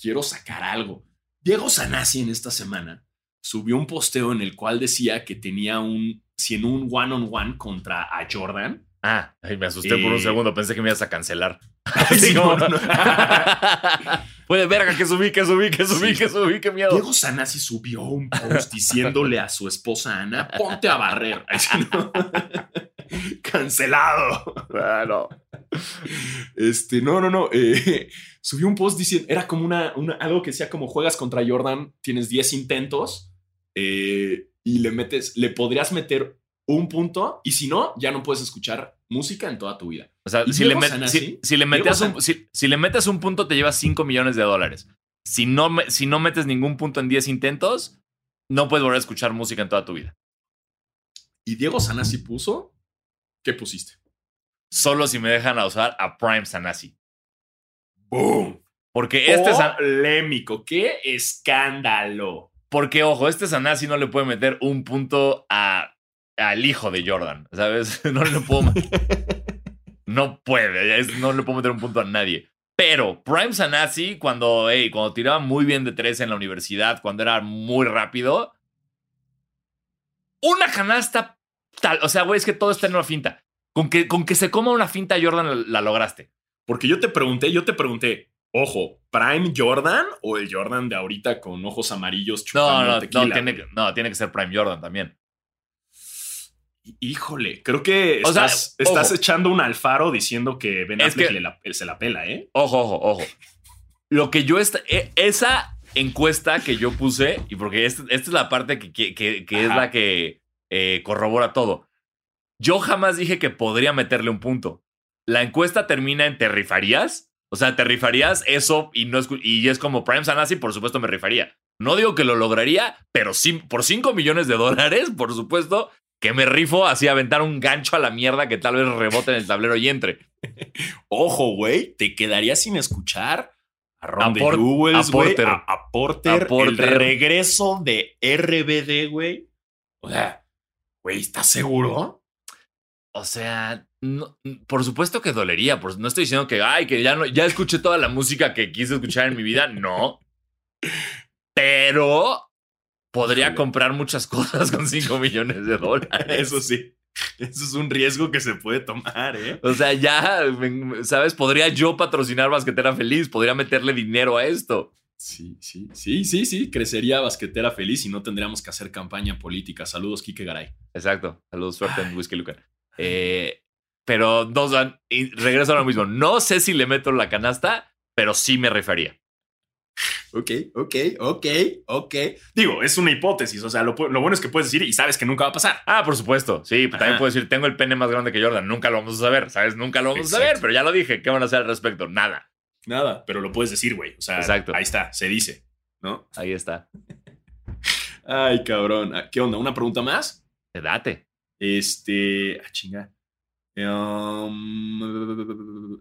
quiero sacar algo. Diego Sanasi en esta semana subió un posteo en el cual decía que tenía un, si en un one-on-one contra a Jordan. Ah, ay, me asusté por un segundo, pensé que me ibas a cancelar. Sí, Así como- no, no. Puede, verga, que subí, que subí, que subí, Sí. que subí, qué miedo. Diego Sanasi subió un post diciéndole a su esposa Ana, ponte a barrer. Cancelado. Ah, no. Este, no, no, no. eh, subió un post diciendo, era como una, una- algo que decía como juegas contra Jordan, tienes 10 intentos eh, y le metes, le podrías meter un punto y si no, ya no puedes escuchar música en toda tu vida. O sea, ¿Y si le, si, si metes un, si, si le metes un punto, te llevas 5 millones de dólares. Si no, si no metes ningún punto en 10 intentos, no puedes volver a escuchar música en toda tu vida. Y Diego Sanasi puso, ¿qué pusiste? Solo si me dejan a usar a Prime Sanasi. ¡Boom! Porque este, San- Polémico, qué escándalo. porque, ojo, este Sanasi no le puede meter un punto a, al hijo de Jordan, ¿sabes? No le puedo. no puede, es- no le puedo meter un punto a nadie. Pero Prime Sanasi, cuando, hey, cuando tiraba muy bien de tres en la universidad, cuando era muy rápido, una canasta tal. O sea, güey, es que todo está en una finta. Con que, con que se coma una finta Jordan la, la lograste. Porque yo te pregunté, yo te pregunté, ojo, ¿Prime Jordan o el Jordan de ahorita con ojos amarillos No, chupando no, tequila? no, tiene, que- no, tiene que ser Prime Jordan también. Híjole, creo que O sea, estás, estás ojo. echando un alfaro diciendo que Ben Affleck que- la- él se la pela, ¿eh? Ojo, ojo, ojo. Lo que yo esta, e- esa encuesta que yo puse, y porque esta, esta es la parte que, que- que- es la que eh, corrobora todo. Yo jamás dije que podría meterle un punto. La encuesta termina en ¿te rifarías? O sea, ¿te rifarías eso? Y, no es, y es como Prime Sanasi, por supuesto me rifaría. No digo que lo lograría, pero sí, por 5 millones de dólares, por supuesto, que me rifo así aventar un gancho a la mierda que tal vez rebote en el tablero y entre. Ojo, güey, te quedarías sin escuchar a Ron A Por- Jewels, a Porter. a, a Porter, A Porter. el regreso de RBD, güey. O sea, güey, ¿estás seguro? O sea, no- por supuesto que dolería. Por, no estoy diciendo que, ay, que ya, no, ya escuché toda la música que quise escuchar en mi vida. No. Pero podría comprar muchas cosas con 5 millones de dólares. Eso sí. Eso es un riesgo que se puede tomar, ¿eh? O sea, ya, ¿sabes? Podría yo patrocinar Basquetera Feliz. Podría meterle dinero a esto. Sí, sí, sí, sí, sí. Crecería basquetera feliz y no tendríamos que hacer campaña política. Saludos, Kike Garay. Exacto. Saludos, suerte en Whisky Lucan. Eh, pero, y regreso a lo mismo. No sé si le meto la canasta, pero sí me rifaría. Ok, ok, ok, ok. Digo, es una hipótesis. O sea, lo, bueno es que puedes decir y sabes que nunca va a pasar. Ah, por supuesto. Sí, también Ajá. puedo decir, tengo el pene más grande que Jordan. Nunca lo vamos a saber, ¿sabes? Nunca lo vamos a saber, pero ya lo dije. ¿Qué van a hacer al respecto? Nada. Nada, pero lo puedes decir, güey. O sea, Exacto. ahí está, se dice, ¿no? Ahí está. Ay, cabrón. Ah, ¿Qué onda? ¿Una pregunta más? Date. Este. Ah, chinga. Um,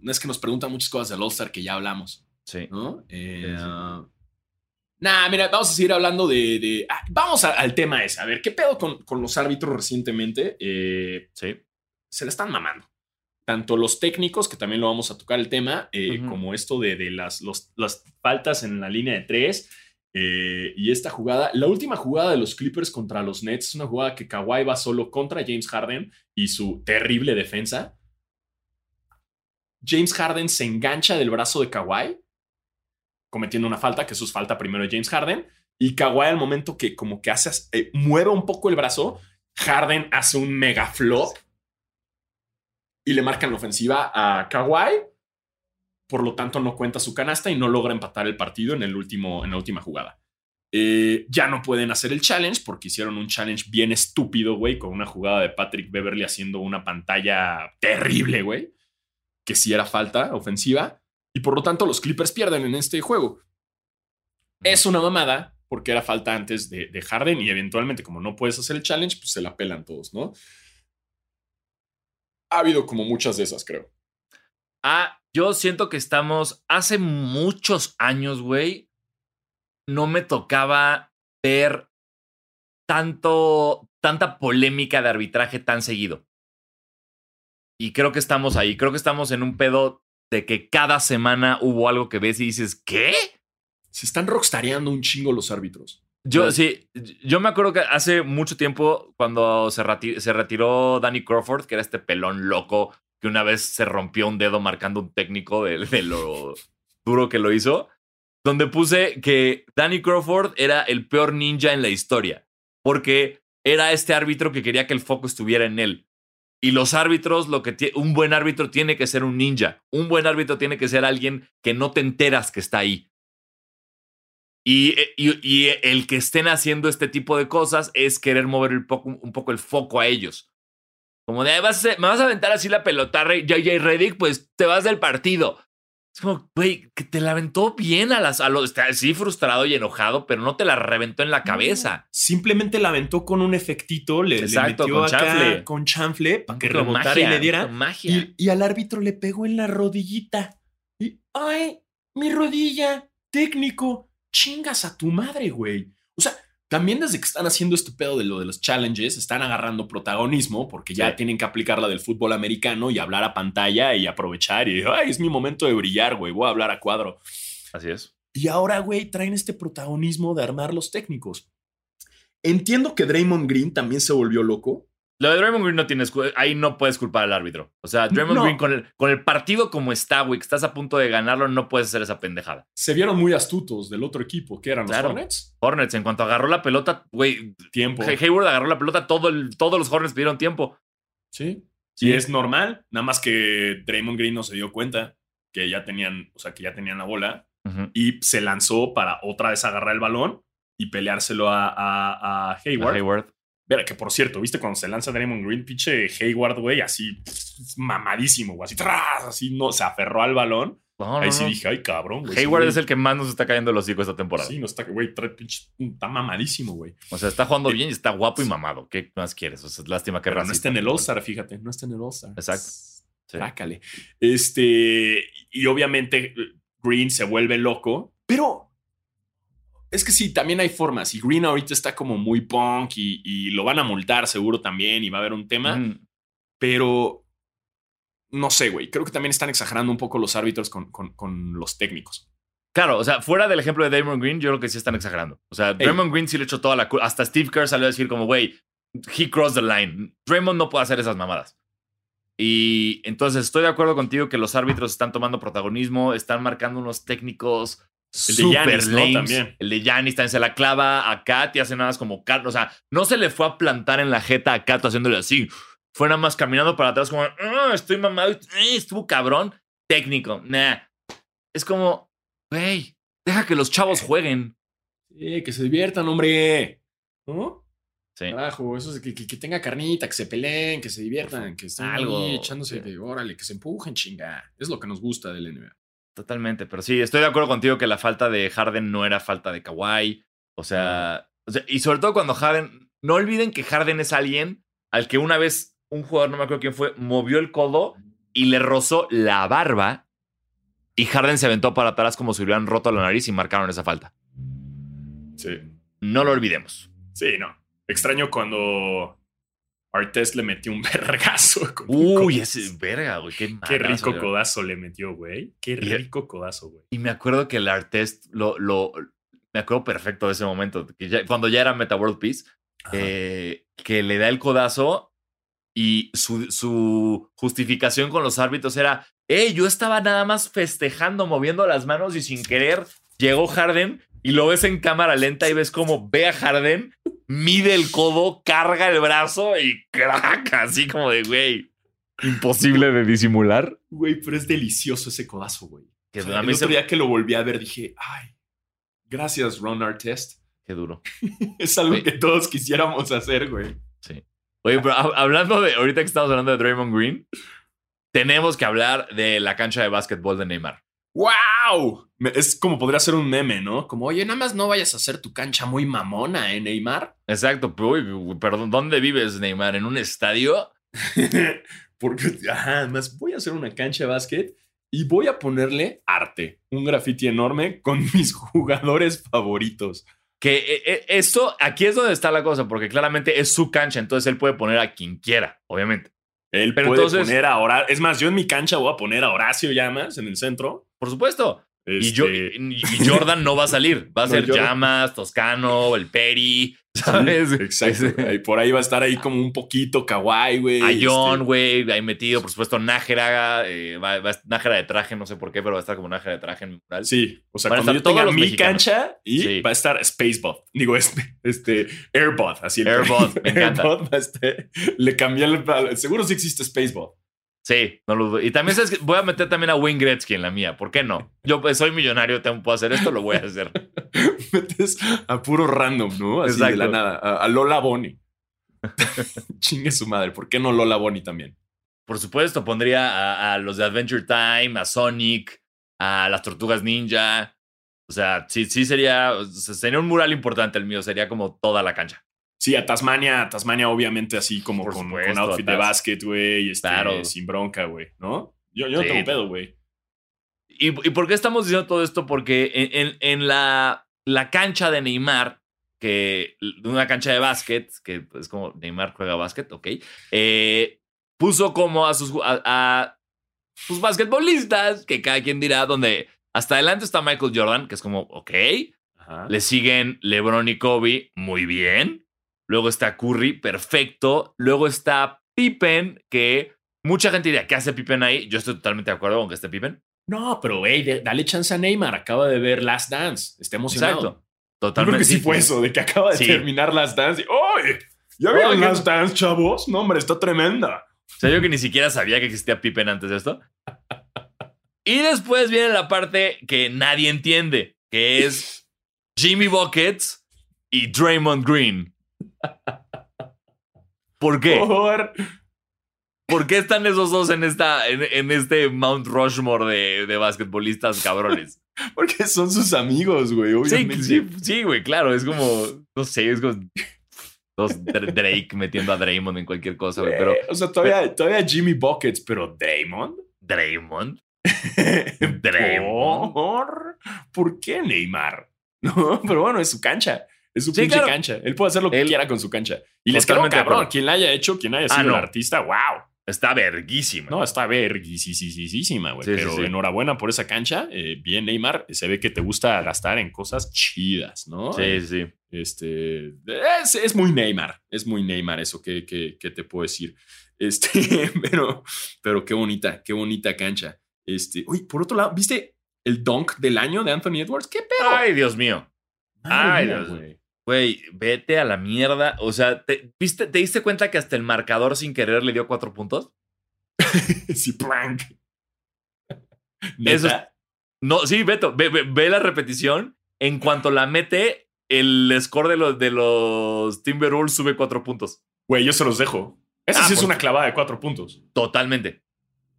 no es que nos preguntan muchas cosas del All-Star que ya hablamos, Sí. ¿no? Eh, Sí, sí. Ah, Nah, mira, vamos a seguir hablando de. de- ah, vamos a- al tema ese. A ver, ¿qué pedo con, con los árbitros recientemente? Eh, Sí. se le están mamando. Tanto los técnicos, que también lo vamos a tocar el tema, eh, como esto de, de las, los- las faltas en la línea de tres. Eh, y esta jugada, la última jugada de los Clippers contra los Nets es una jugada que Kawhi va solo contra James Harden y su terrible defensa. James Harden se engancha del brazo de Kawhi, cometiendo una falta, que eso es falta primero de James Harden. Y Kawhi al momento que como que hace, eh, mueve un poco el brazo, Harden hace un mega flop y le marcan la ofensiva a Kawhi. Por lo tanto, no cuenta su canasta y no logra empatar el partido en, el último, en la última jugada. Eh, ya no pueden hacer el challenge porque hicieron un challenge bien estúpido, güey, con una jugada de Patrick Beverly haciendo una pantalla terrible, güey, que sí era falta ofensiva. Y por lo tanto, los Clippers pierden en este juego. Es una mamada porque era falta antes de, de Harden y eventualmente, como no puedes hacer el challenge, pues se la pelan todos, ¿no? ha habido como muchas de esas, creo. Ah, yo siento que estamos hace muchos años, güey. No me tocaba ver tanto, tanta polémica de arbitraje tan seguido. Y creo que estamos ahí. Creo que estamos en un pedo de que cada semana hubo algo que ves y dices, ¿qué? Se están rockstareando un chingo los árbitros. Yo sí, yo me acuerdo que hace mucho tiempo, cuando se, se retiró Danny Crawford, que era este pelón loco que una vez se rompió un dedo marcando un técnico de, de lo duro que lo hizo, donde puse que Danny Crawford era el peor ninja en la historia, porque era este árbitro que quería que el foco estuviera en él. Y los árbitros, lo que un buen árbitro tiene que ser un ninja. Un buen árbitro tiene que ser alguien que no te enteras que está ahí. Eh, y, el que estén haciendo este tipo de cosas es querer mover un poco, el foco a ellos. Como de, vas me vas a aventar así la pelota, JJ Reddick, pues te vas del partido. Es como, güey, que te la aventó bien a las. A los, sí, frustrado y enojado, pero no te la reventó en la cabeza. simplemente la aventó con un efectito, le, Exacto, metió con chanfle. con chanfle para que rebotara y le diera. Magia. Y, y, al árbitro le pegó en la rodillita. Y, ¡ay! Mi rodilla, técnico chingas a tu madre, güey. También desde que están haciendo este pedo de lo de los challenges, están agarrando protagonismo porque ya tienen que aplicar la del fútbol americano y hablar a pantalla y aprovechar y, ay, es mi momento de brillar, güey, voy a hablar a cuadro. Así es. Y ahora, güey, traen este protagonismo de armar los técnicos. Entiendo que Draymond Green también se volvió loco. Lo de Draymond Green no tienes. Ahí no puedes culpar al árbitro. O sea, Draymond Green con el, con el partido como está, güey, que estás a punto de ganarlo, no puedes hacer esa pendejada. Se vieron muy astutos del otro equipo, que eran los Hornets. Hornets, en cuanto agarró la pelota, güey. Tiempo. Hayward agarró la pelota, todo todos los Hornets pidieron tiempo. Sí. Sí, es normal. Nada más que Draymond Green no se dio cuenta que ya tenían, o sea, que ya tenían la bola y se lanzó para otra vez agarrar el balón y peleárselo a, a Hayward. A Hayward. Vera, que por cierto, ¿viste cuando se lanza Draymond Green? Pinche Hayward, güey, así mamadísimo, güey, así, tras, así, no, se aferró al balón. Ahí sí dije, ay, cabrón, güey. Hayward es el que más nos está cayendo los hocico esta temporada. Sí, no está, güey, pinche, está mamadísimo, güey. O sea, está jugando bien y está guapo y mamado. ¿Qué más quieres? O sea, lástima que No está en el All-Star, fíjate, no está en el All-Star. Exacto. Sí. Este, y obviamente Green se vuelve loco, pero es que sí, también hay formas. Y Green ahorita está como muy punk y, lo van a multar seguro también y va a haber un tema. Pero no sé, güey. Creo que también están exagerando un poco los árbitros con, con, los técnicos. Claro, o sea, fuera del ejemplo de Damon Green, yo creo que sí están exagerando. O sea, Draymond Green sí le echó toda la Hasta Steve Kerr salió a decir como, güey, he crossed the line. Draymond no puede hacer esas mamadas. Y entonces estoy de acuerdo contigo que los árbitros están tomando protagonismo, están marcando unos técnicos el de Yanis, También. El de Yanis también se la clava a Kat y hace nada más como Kat. O sea, no se le fue a plantar en la jeta a Kat haciéndole así. Fue nada más caminando para atrás como, ah, estoy mamado, eh, estuvo cabrón. Técnico, nah. Es como, güey, deja que los chavos jueguen. Sí, que se diviertan, hombre. ¿No? Sí. Carajo, eso es que, que, tenga carnita, que se peleen, que se diviertan, que estén algo echándose de órale, que se empujen, chinga. Es lo que nos gusta del NBA. Totalmente, pero sí, estoy de acuerdo contigo que la falta de Harden no era falta de Kawhi. O sea, y sobre todo cuando Harden, no olviden que Harden es alguien al que una vez un jugador, no me acuerdo quién fue, movió el codo y le rozó la barba y Harden se aventó para atrás como si hubieran roto la nariz y marcaron esa falta. Sí. No lo olvidemos. Sí, no. Extraño cuando Artes le metió un vergazo. Uy, ese verga, güey. Qué, qué rico codazo le metió, güey. Qué rico codazo, güey. Y me acuerdo que el Artes lo, lo, me acuerdo perfecto de ese momento, que ya- cuando ya era Meta World Peace, eh, que le da el codazo y su, su justificación con los árbitros era, hey, yo estaba nada más festejando, moviendo las manos y sin querer llegó Harden y lo ves en cámara lenta y ves como ve a Harden, mide el codo, carga el brazo y crack, así como de, güey, imposible de disimular. Güey, pero es delicioso ese codazo, güey. Que O sea, a el otro se- día que lo volví a ver dije, ay, gracias Ron Artest. Qué duro. Es algo Sí. que todos quisiéramos hacer, güey. Sí. Oye, pero hab- hablando de, ahorita que estamos hablando de Draymond Green, tenemos que hablar de la cancha de básquetbol de Neymar. ¡Wow! Es como podría ser un meme, ¿no? Como, oye, nada más no vayas a hacer tu cancha muy mamona, ¿eh, Neymar? Exacto, pero, perdón, ¿dónde vives, Neymar? ¿En un estadio? Porque, ajá, además voy a hacer una cancha de básquet y voy a ponerle arte. Un graffiti enorme con mis jugadores favoritos. Que eh, eh, esto, aquí es donde está la cosa, porque claramente es su cancha, entonces él puede poner a quien quiera, obviamente. Él Pero puede entonces- poner a Horacio. Es más, yo en mi cancha voy a poner a Horacio Llamas en el centro. Por supuesto. Y, yo, Este, y y Jordan no va a salir. Va a No, ser Jordan- Llamas, Toscano, el Peri, ¿sabes? Exacto. Ahí por ahí va a estar ahí como un poquito kawaii, güey. A este, John, güey, ahí metido, por supuesto, Nájera, eh, va, va Nájera de traje, no sé por qué, pero va a estar como Nájera de traje en mi mural. Sí, o sea, Van cuando yo tenga mi mexicanos. cancha y Sí. va a estar Spacebot. Digo, este, este Airbot, así el Airbot, me encanta. Airbot va a estar- le cambié el. Seguro sí existe Spacebot. Sí, no lo. Y también sabes voy a meter también a Wayne Gretzky en la mía. ¿Por qué no? Yo pues, soy millonario, tengo, puedo hacer esto, lo voy a hacer. Metes a puro random, ¿no? Así de la Exacto. nada. A, a Lola Bonnie. Chingue su madre. ¿Por qué no Lola Bonnie también? Por supuesto, pondría a, a los de Adventure Time, a Sonic, a las Tortugas Ninja. O sea, sí, sí sería, sería un mural importante el mío, sería como toda la cancha. Sí, a Tasmania, a Tasmania, obviamente, así como con, supuesto, con outfit de básquet, güey. Este, Claro. Sin bronca, güey, ¿no? Yo, yo no Sí. tengo pedo, güey. ¿Y, y por qué estamos diciendo todo esto? Porque en, en- en la, la cancha de Neymar, que una cancha de básquet, que es como Neymar juega básquet, ok, eh, puso como a sus, a, a sus basquetbolistas, que cada quien dirá, donde hasta adelante está Michael Jordan, que es como, ok, Ajá. le siguen LeBron y Kobe, muy bien. Luego está Curry, perfecto. Luego está Pippen, que mucha gente diría, ¿qué hace Pippen ahí? Yo estoy totalmente de acuerdo con que esté Pippen. No, pero de- dale chance a Neymar. Acaba de ver Last Dance. Está emocionado. Exacto. Yo Totalmente. creo que sí fue eso, de que acaba de Sí. terminar Last Dance. y, ¡Oye! ¿Ya vieron Oye, Last Dance, chavos? No, hombre, está tremenda. O sea, yo que ni siquiera sabía que existía Pippen antes de esto. Y después viene la parte que nadie entiende, que es Jimmy Buckets y Draymond Green. ¿Por qué? Por... ¿Por qué están esos dos en, esta, en, en este Mount Rushmore de, de basquetbolistas cabrones? Porque son sus amigos, güey, Sí, obviamente. sí, sí, güey, claro. Es como, no sé, es como dos Dra- Drake metiendo a Draymond en cualquier cosa, güey. Pero o sea, todavía, todavía Jimmy Buckets, pero. Draymond, Draymond. ¿Por? ¿Por qué Neymar? No, pero bueno, es su cancha. Es su Sí, pinche claro. cancha. Él puede hacer lo que Él- quiera con su cancha. Y les quedó cabrón. Quien la haya hecho, quien haya Ah, sido no. el artista, wow. está verguísima. No, está verguisísima, güey. Sí, pero sí. enhorabuena por esa cancha. Eh, bien, Neymar. Se ve que te gusta gastar en cosas chidas, ¿no? Sí, sí. Este. Es, es muy Neymar. Es muy Neymar eso que, que, que te puedo decir. Este, pero, pero qué bonita, qué bonita cancha. Este, uy, por otro lado, ¿viste el dunk del año de Anthony Edwards? ¿Qué pedo? Ay, Dios mío. Madre ay, Dios. güey. Güey, vete a la mierda. O sea, ¿te, viste, ¿te diste cuenta que hasta el marcador sin querer le dio cuatro puntos? Sí, plank. Eso. No, sí, Beto, ve, ve- ve la repetición. En cuanto la mete, el score de los, de los Timberwolves sube cuatro puntos. Güey, yo se los dejo. Esa Ah, sí es una clavada de cuatro puntos. Totalmente.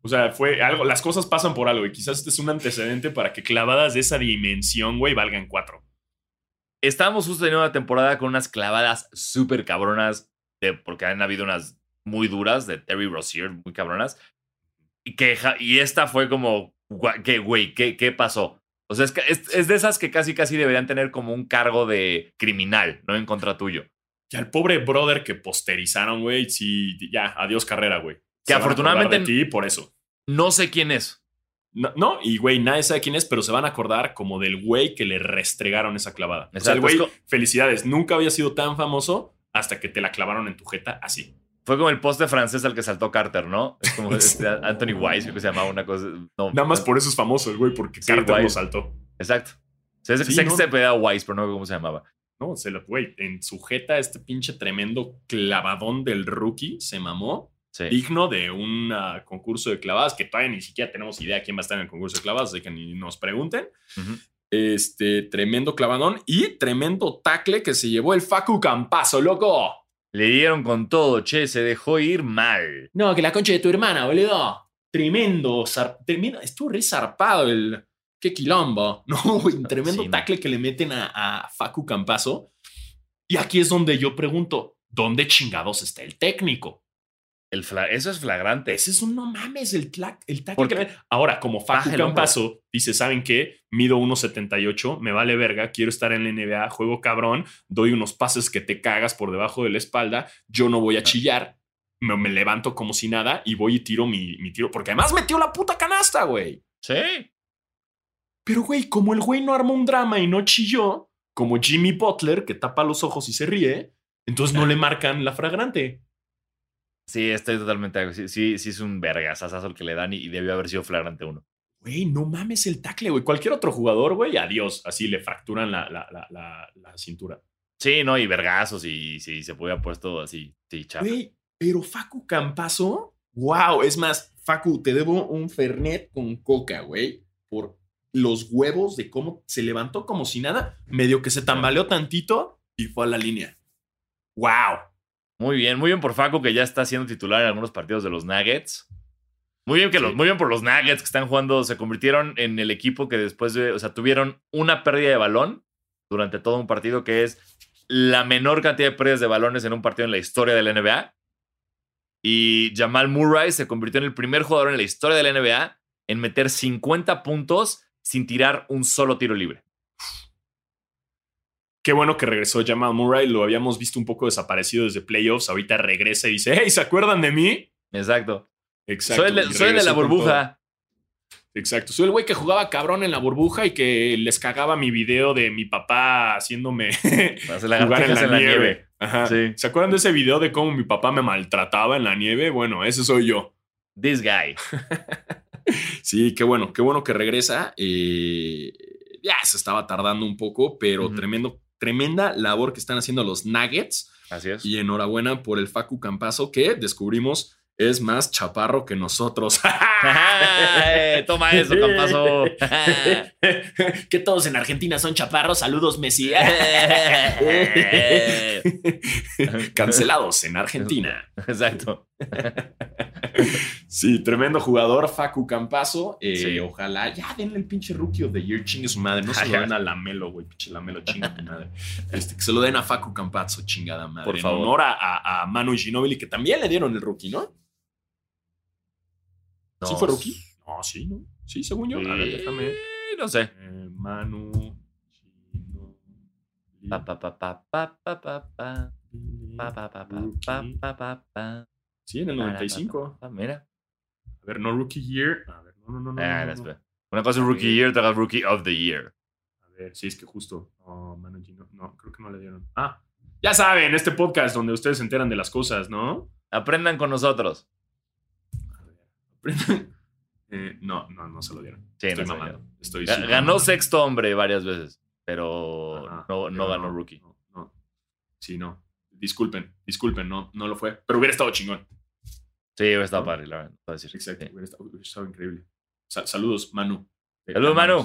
O sea, fue algo, las cosas pasan por algo y quizás este es un antecedente para que clavadas de esa dimensión, güey, valgan cuatro. Estábamos justo teniendo una temporada con unas clavadas súper cabronas, de, porque han habido unas muy duras de Terry Rozier, muy cabronas. Y, que, y esta fue como, ¿qué, güey? ¿Qué, ¿Qué pasó? O sea, es, es, es de esas que casi casi deberían tener como un cargo de criminal, no en contra tuyo. Y al pobre brother que posterizaron, güey, sí, ya, adiós carrera, güey. Que Se van a acordar afortunadamente- de ti por eso. No sé quién es. No, no, y güey, nadie sabe quién es, pero se van a acordar como del güey que le restregaron esa clavada. o sea, el Exacto, güey, felicidades, nunca había sido tan famoso hasta que te la clavaron en tu jeta así. Fue como el poste francés al que saltó Carter, ¿no? Es como este Anthony creo que se llamaba una cosa. No, Nada más por eso es famoso el güey, porque Sí, Carter lo saltó. Exacto. Sé, Sí, que no. se pedía Wise, pero no cómo se llamaba. No, se lo, güey, en su jeta este pinche tremendo clavadón del rookie se mamó. Sí. digno de un concurso de clavadas que todavía ni siquiera tenemos idea quién va a estar en el concurso de clavadas, así que ni nos pregunten. Este tremendo clavadón y tremendo tackle que se llevó el Facu Campazo, loco. Le dieron con todo, che, se dejó ir mal. No, que la concha de tu hermana, boludo. Tremendo, estuvo re zarpado el. Qué quilombo. No, tremendo Sí, no. tackle que le meten a, a Facu Campazo. Y aquí es donde yo pregunto: ¿dónde chingados está el técnico? El Eso es flagrante. Ese es un no mames, el, tla- el tackle Porque- Ahora, como Facu. Campazo dice: ¿saben qué? Mido 1.78, me vale verga, quiero estar en la NBA, juego cabrón, doy unos pases que te cagas por debajo de la espalda, yo no voy a chillar, me, me levanto como si nada y voy y tiro mi, mi tiro, porque además metió la puta canasta, güey. Sí. Pero, güey, como el güey no armó un drama y no chilló, como Jimmy Butler, que tapa los ojos y se ríe, entonces no le marcan la fragrante. Sí, estoy totalmente. Sí, sí, sí es un vergasazazo el que le dan y, y debió haber sido flagrante uno. Güey, no mames el tackle, güey. Cualquier otro jugador, güey, adiós. Así le fracturan la, la, la, la, cintura. Sí, no, y vergazos y sí, se haber puesto así. Sí, chafa. Güey, pero Facu Campazo, wow. Es más, Facu, te debo un Fernet con coca, güey, por los huevos de cómo se levantó como si nada, medio que se tambaleó tantito y fue a la línea. Wow. Muy bien, muy bien por Facu, que ya está siendo titular en algunos partidos de los Nuggets. Muy bien, que Sí. los, muy bien por los Nuggets que están jugando, se convirtieron en el equipo que después de, o sea, tuvieron una pérdida de balón durante todo un partido, que es la menor cantidad de pérdidas de balones en un partido en la historia de la NBA. Y Jamal Murray se convirtió en el primer jugador en la historia de la NBA en meter 50 puntos sin tirar un solo tiro libre. Qué bueno que regresó Jamal Murray. Lo habíamos visto un poco desaparecido desde playoffs. Ahorita regresa y dice, hey, ¿se acuerdan de mí? Exacto. Exacto. Soy, el de- soy la burbuja. Exacto. Soy el güey que jugaba cabrón en la burbuja y que les cagaba mi video de mi papá haciéndome jugar en la, nieve. Ajá. Sí. ¿Se acuerdan de ese video de cómo mi papá me maltrataba en la nieve? Bueno, ese soy yo. This guy. Sí, qué bueno, qué bueno que regresa. Eh, ya se estaba tardando un poco, pero tremendo, tremenda labor que están haciendo los Nuggets. Así es. Y enhorabuena por el Facu Campazo que descubrimos es más chaparro que nosotros. Toma eso, campazo. que todos en Argentina son chaparros. Saludos, Messi. Cancelados en Argentina. Exacto. Sí, tremendo jugador, Facu Campazo. Eh, Sí. Ojalá ya denle el pinche rookie of the year, chingue su madre. No se lo den a Lamelo, güey, pinche Lamelo, chinga tu madre. Este, que se lo den a Facu Campazo, chingada madre. Por En favor. honor a, a, Manu Ginobili, que también le dieron el rookie, ¿no? ¿Sí fue rookie? No, sí, ¿no? Sí, según yo. A ver, déjame. No sé. Eh, Manu Ginobili. Pa, pa, pa, pa, pa, pa, pa, pa. Pa, pa, pa, pa, pa, Rookie. pa, pa, pa. Sí, en el Pa, 95. pa, Mira. A ver, no Rookie Year. A ver, no, no, no. no, Ah, no, no. espera. Una cosa es Rookie Year, otra es Rookie of the Year. A ver, sí, es que justo. Oh, Manu Gino- No, creo que no le dieron. Ah, ya saben, este podcast donde ustedes se enteran de las cosas, ¿no? Aprendan con nosotros. A ver. aprendan. Eh, no, no, no se lo dieron. Sí, Estoy no mamando. Estoy Ga- Ganó mamando. sexto hombre varias veces, pero Ajá, no, pero no ganó Rookie. No, no. Sí, no. Disculpen, disculpen, no, no lo fue. Pero hubiera estado chingón. Sí, hubiera estado padre, la verdad. decir. Exacto, Sí. hubiera, estado, hubiera estado increíble. Sa- saludos, Manu. Te Saludos, Manu.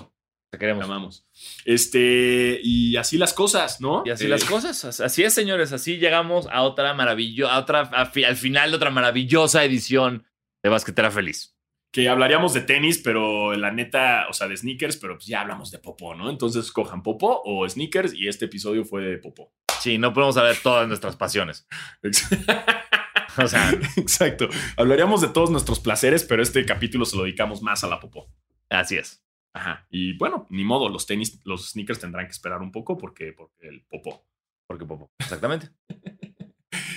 Te Te queremos. amamos. Este, y así las cosas, ¿no? Y así Eh, las cosas. as- Así es, señores. Así llegamos a otra maravillosa, a otra, a fi- al final de otra maravillosa edición de Basquetera Feliz. que hablaríamos de tenis, pero la neta, o sea, de sneakers, pero pues ya hablamos de popó, ¿no? Entonces cojan popó o sneakers y este episodio fue de popó. Sí, no podemos de todas nuestras pasiones. O sea, Exacto. Hablaríamos de todos nuestros placeres, pero este capítulo se lo dedicamos más a la popó. así es. Ajá. Y bueno, ni modo, los tenis, los sneakers tendrán que esperar un poco porque, porque el popó. Porque popo. Exactamente.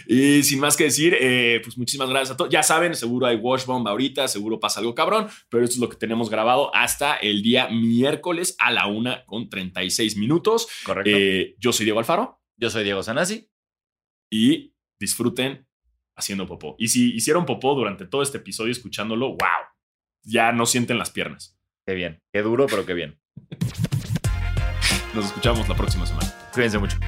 Y sin más que decir, eh, pues muchísimas gracias a todos. Ya saben, seguro hay Wash Bomb ahorita, seguro pasa algo cabrón, pero esto es lo que tenemos grabado hasta el día miércoles a la una con 36 minutos. Correcto. Eh, yo soy Diego Alfaro Yo soy Diego Sanasi. y disfruten haciendo popó. Y si hicieron popó durante todo este episodio escuchándolo, wow, ya no sienten las piernas. Qué bien. Qué duro, pero qué bien. Nos escuchamos la próxima semana. Cuídense mucho.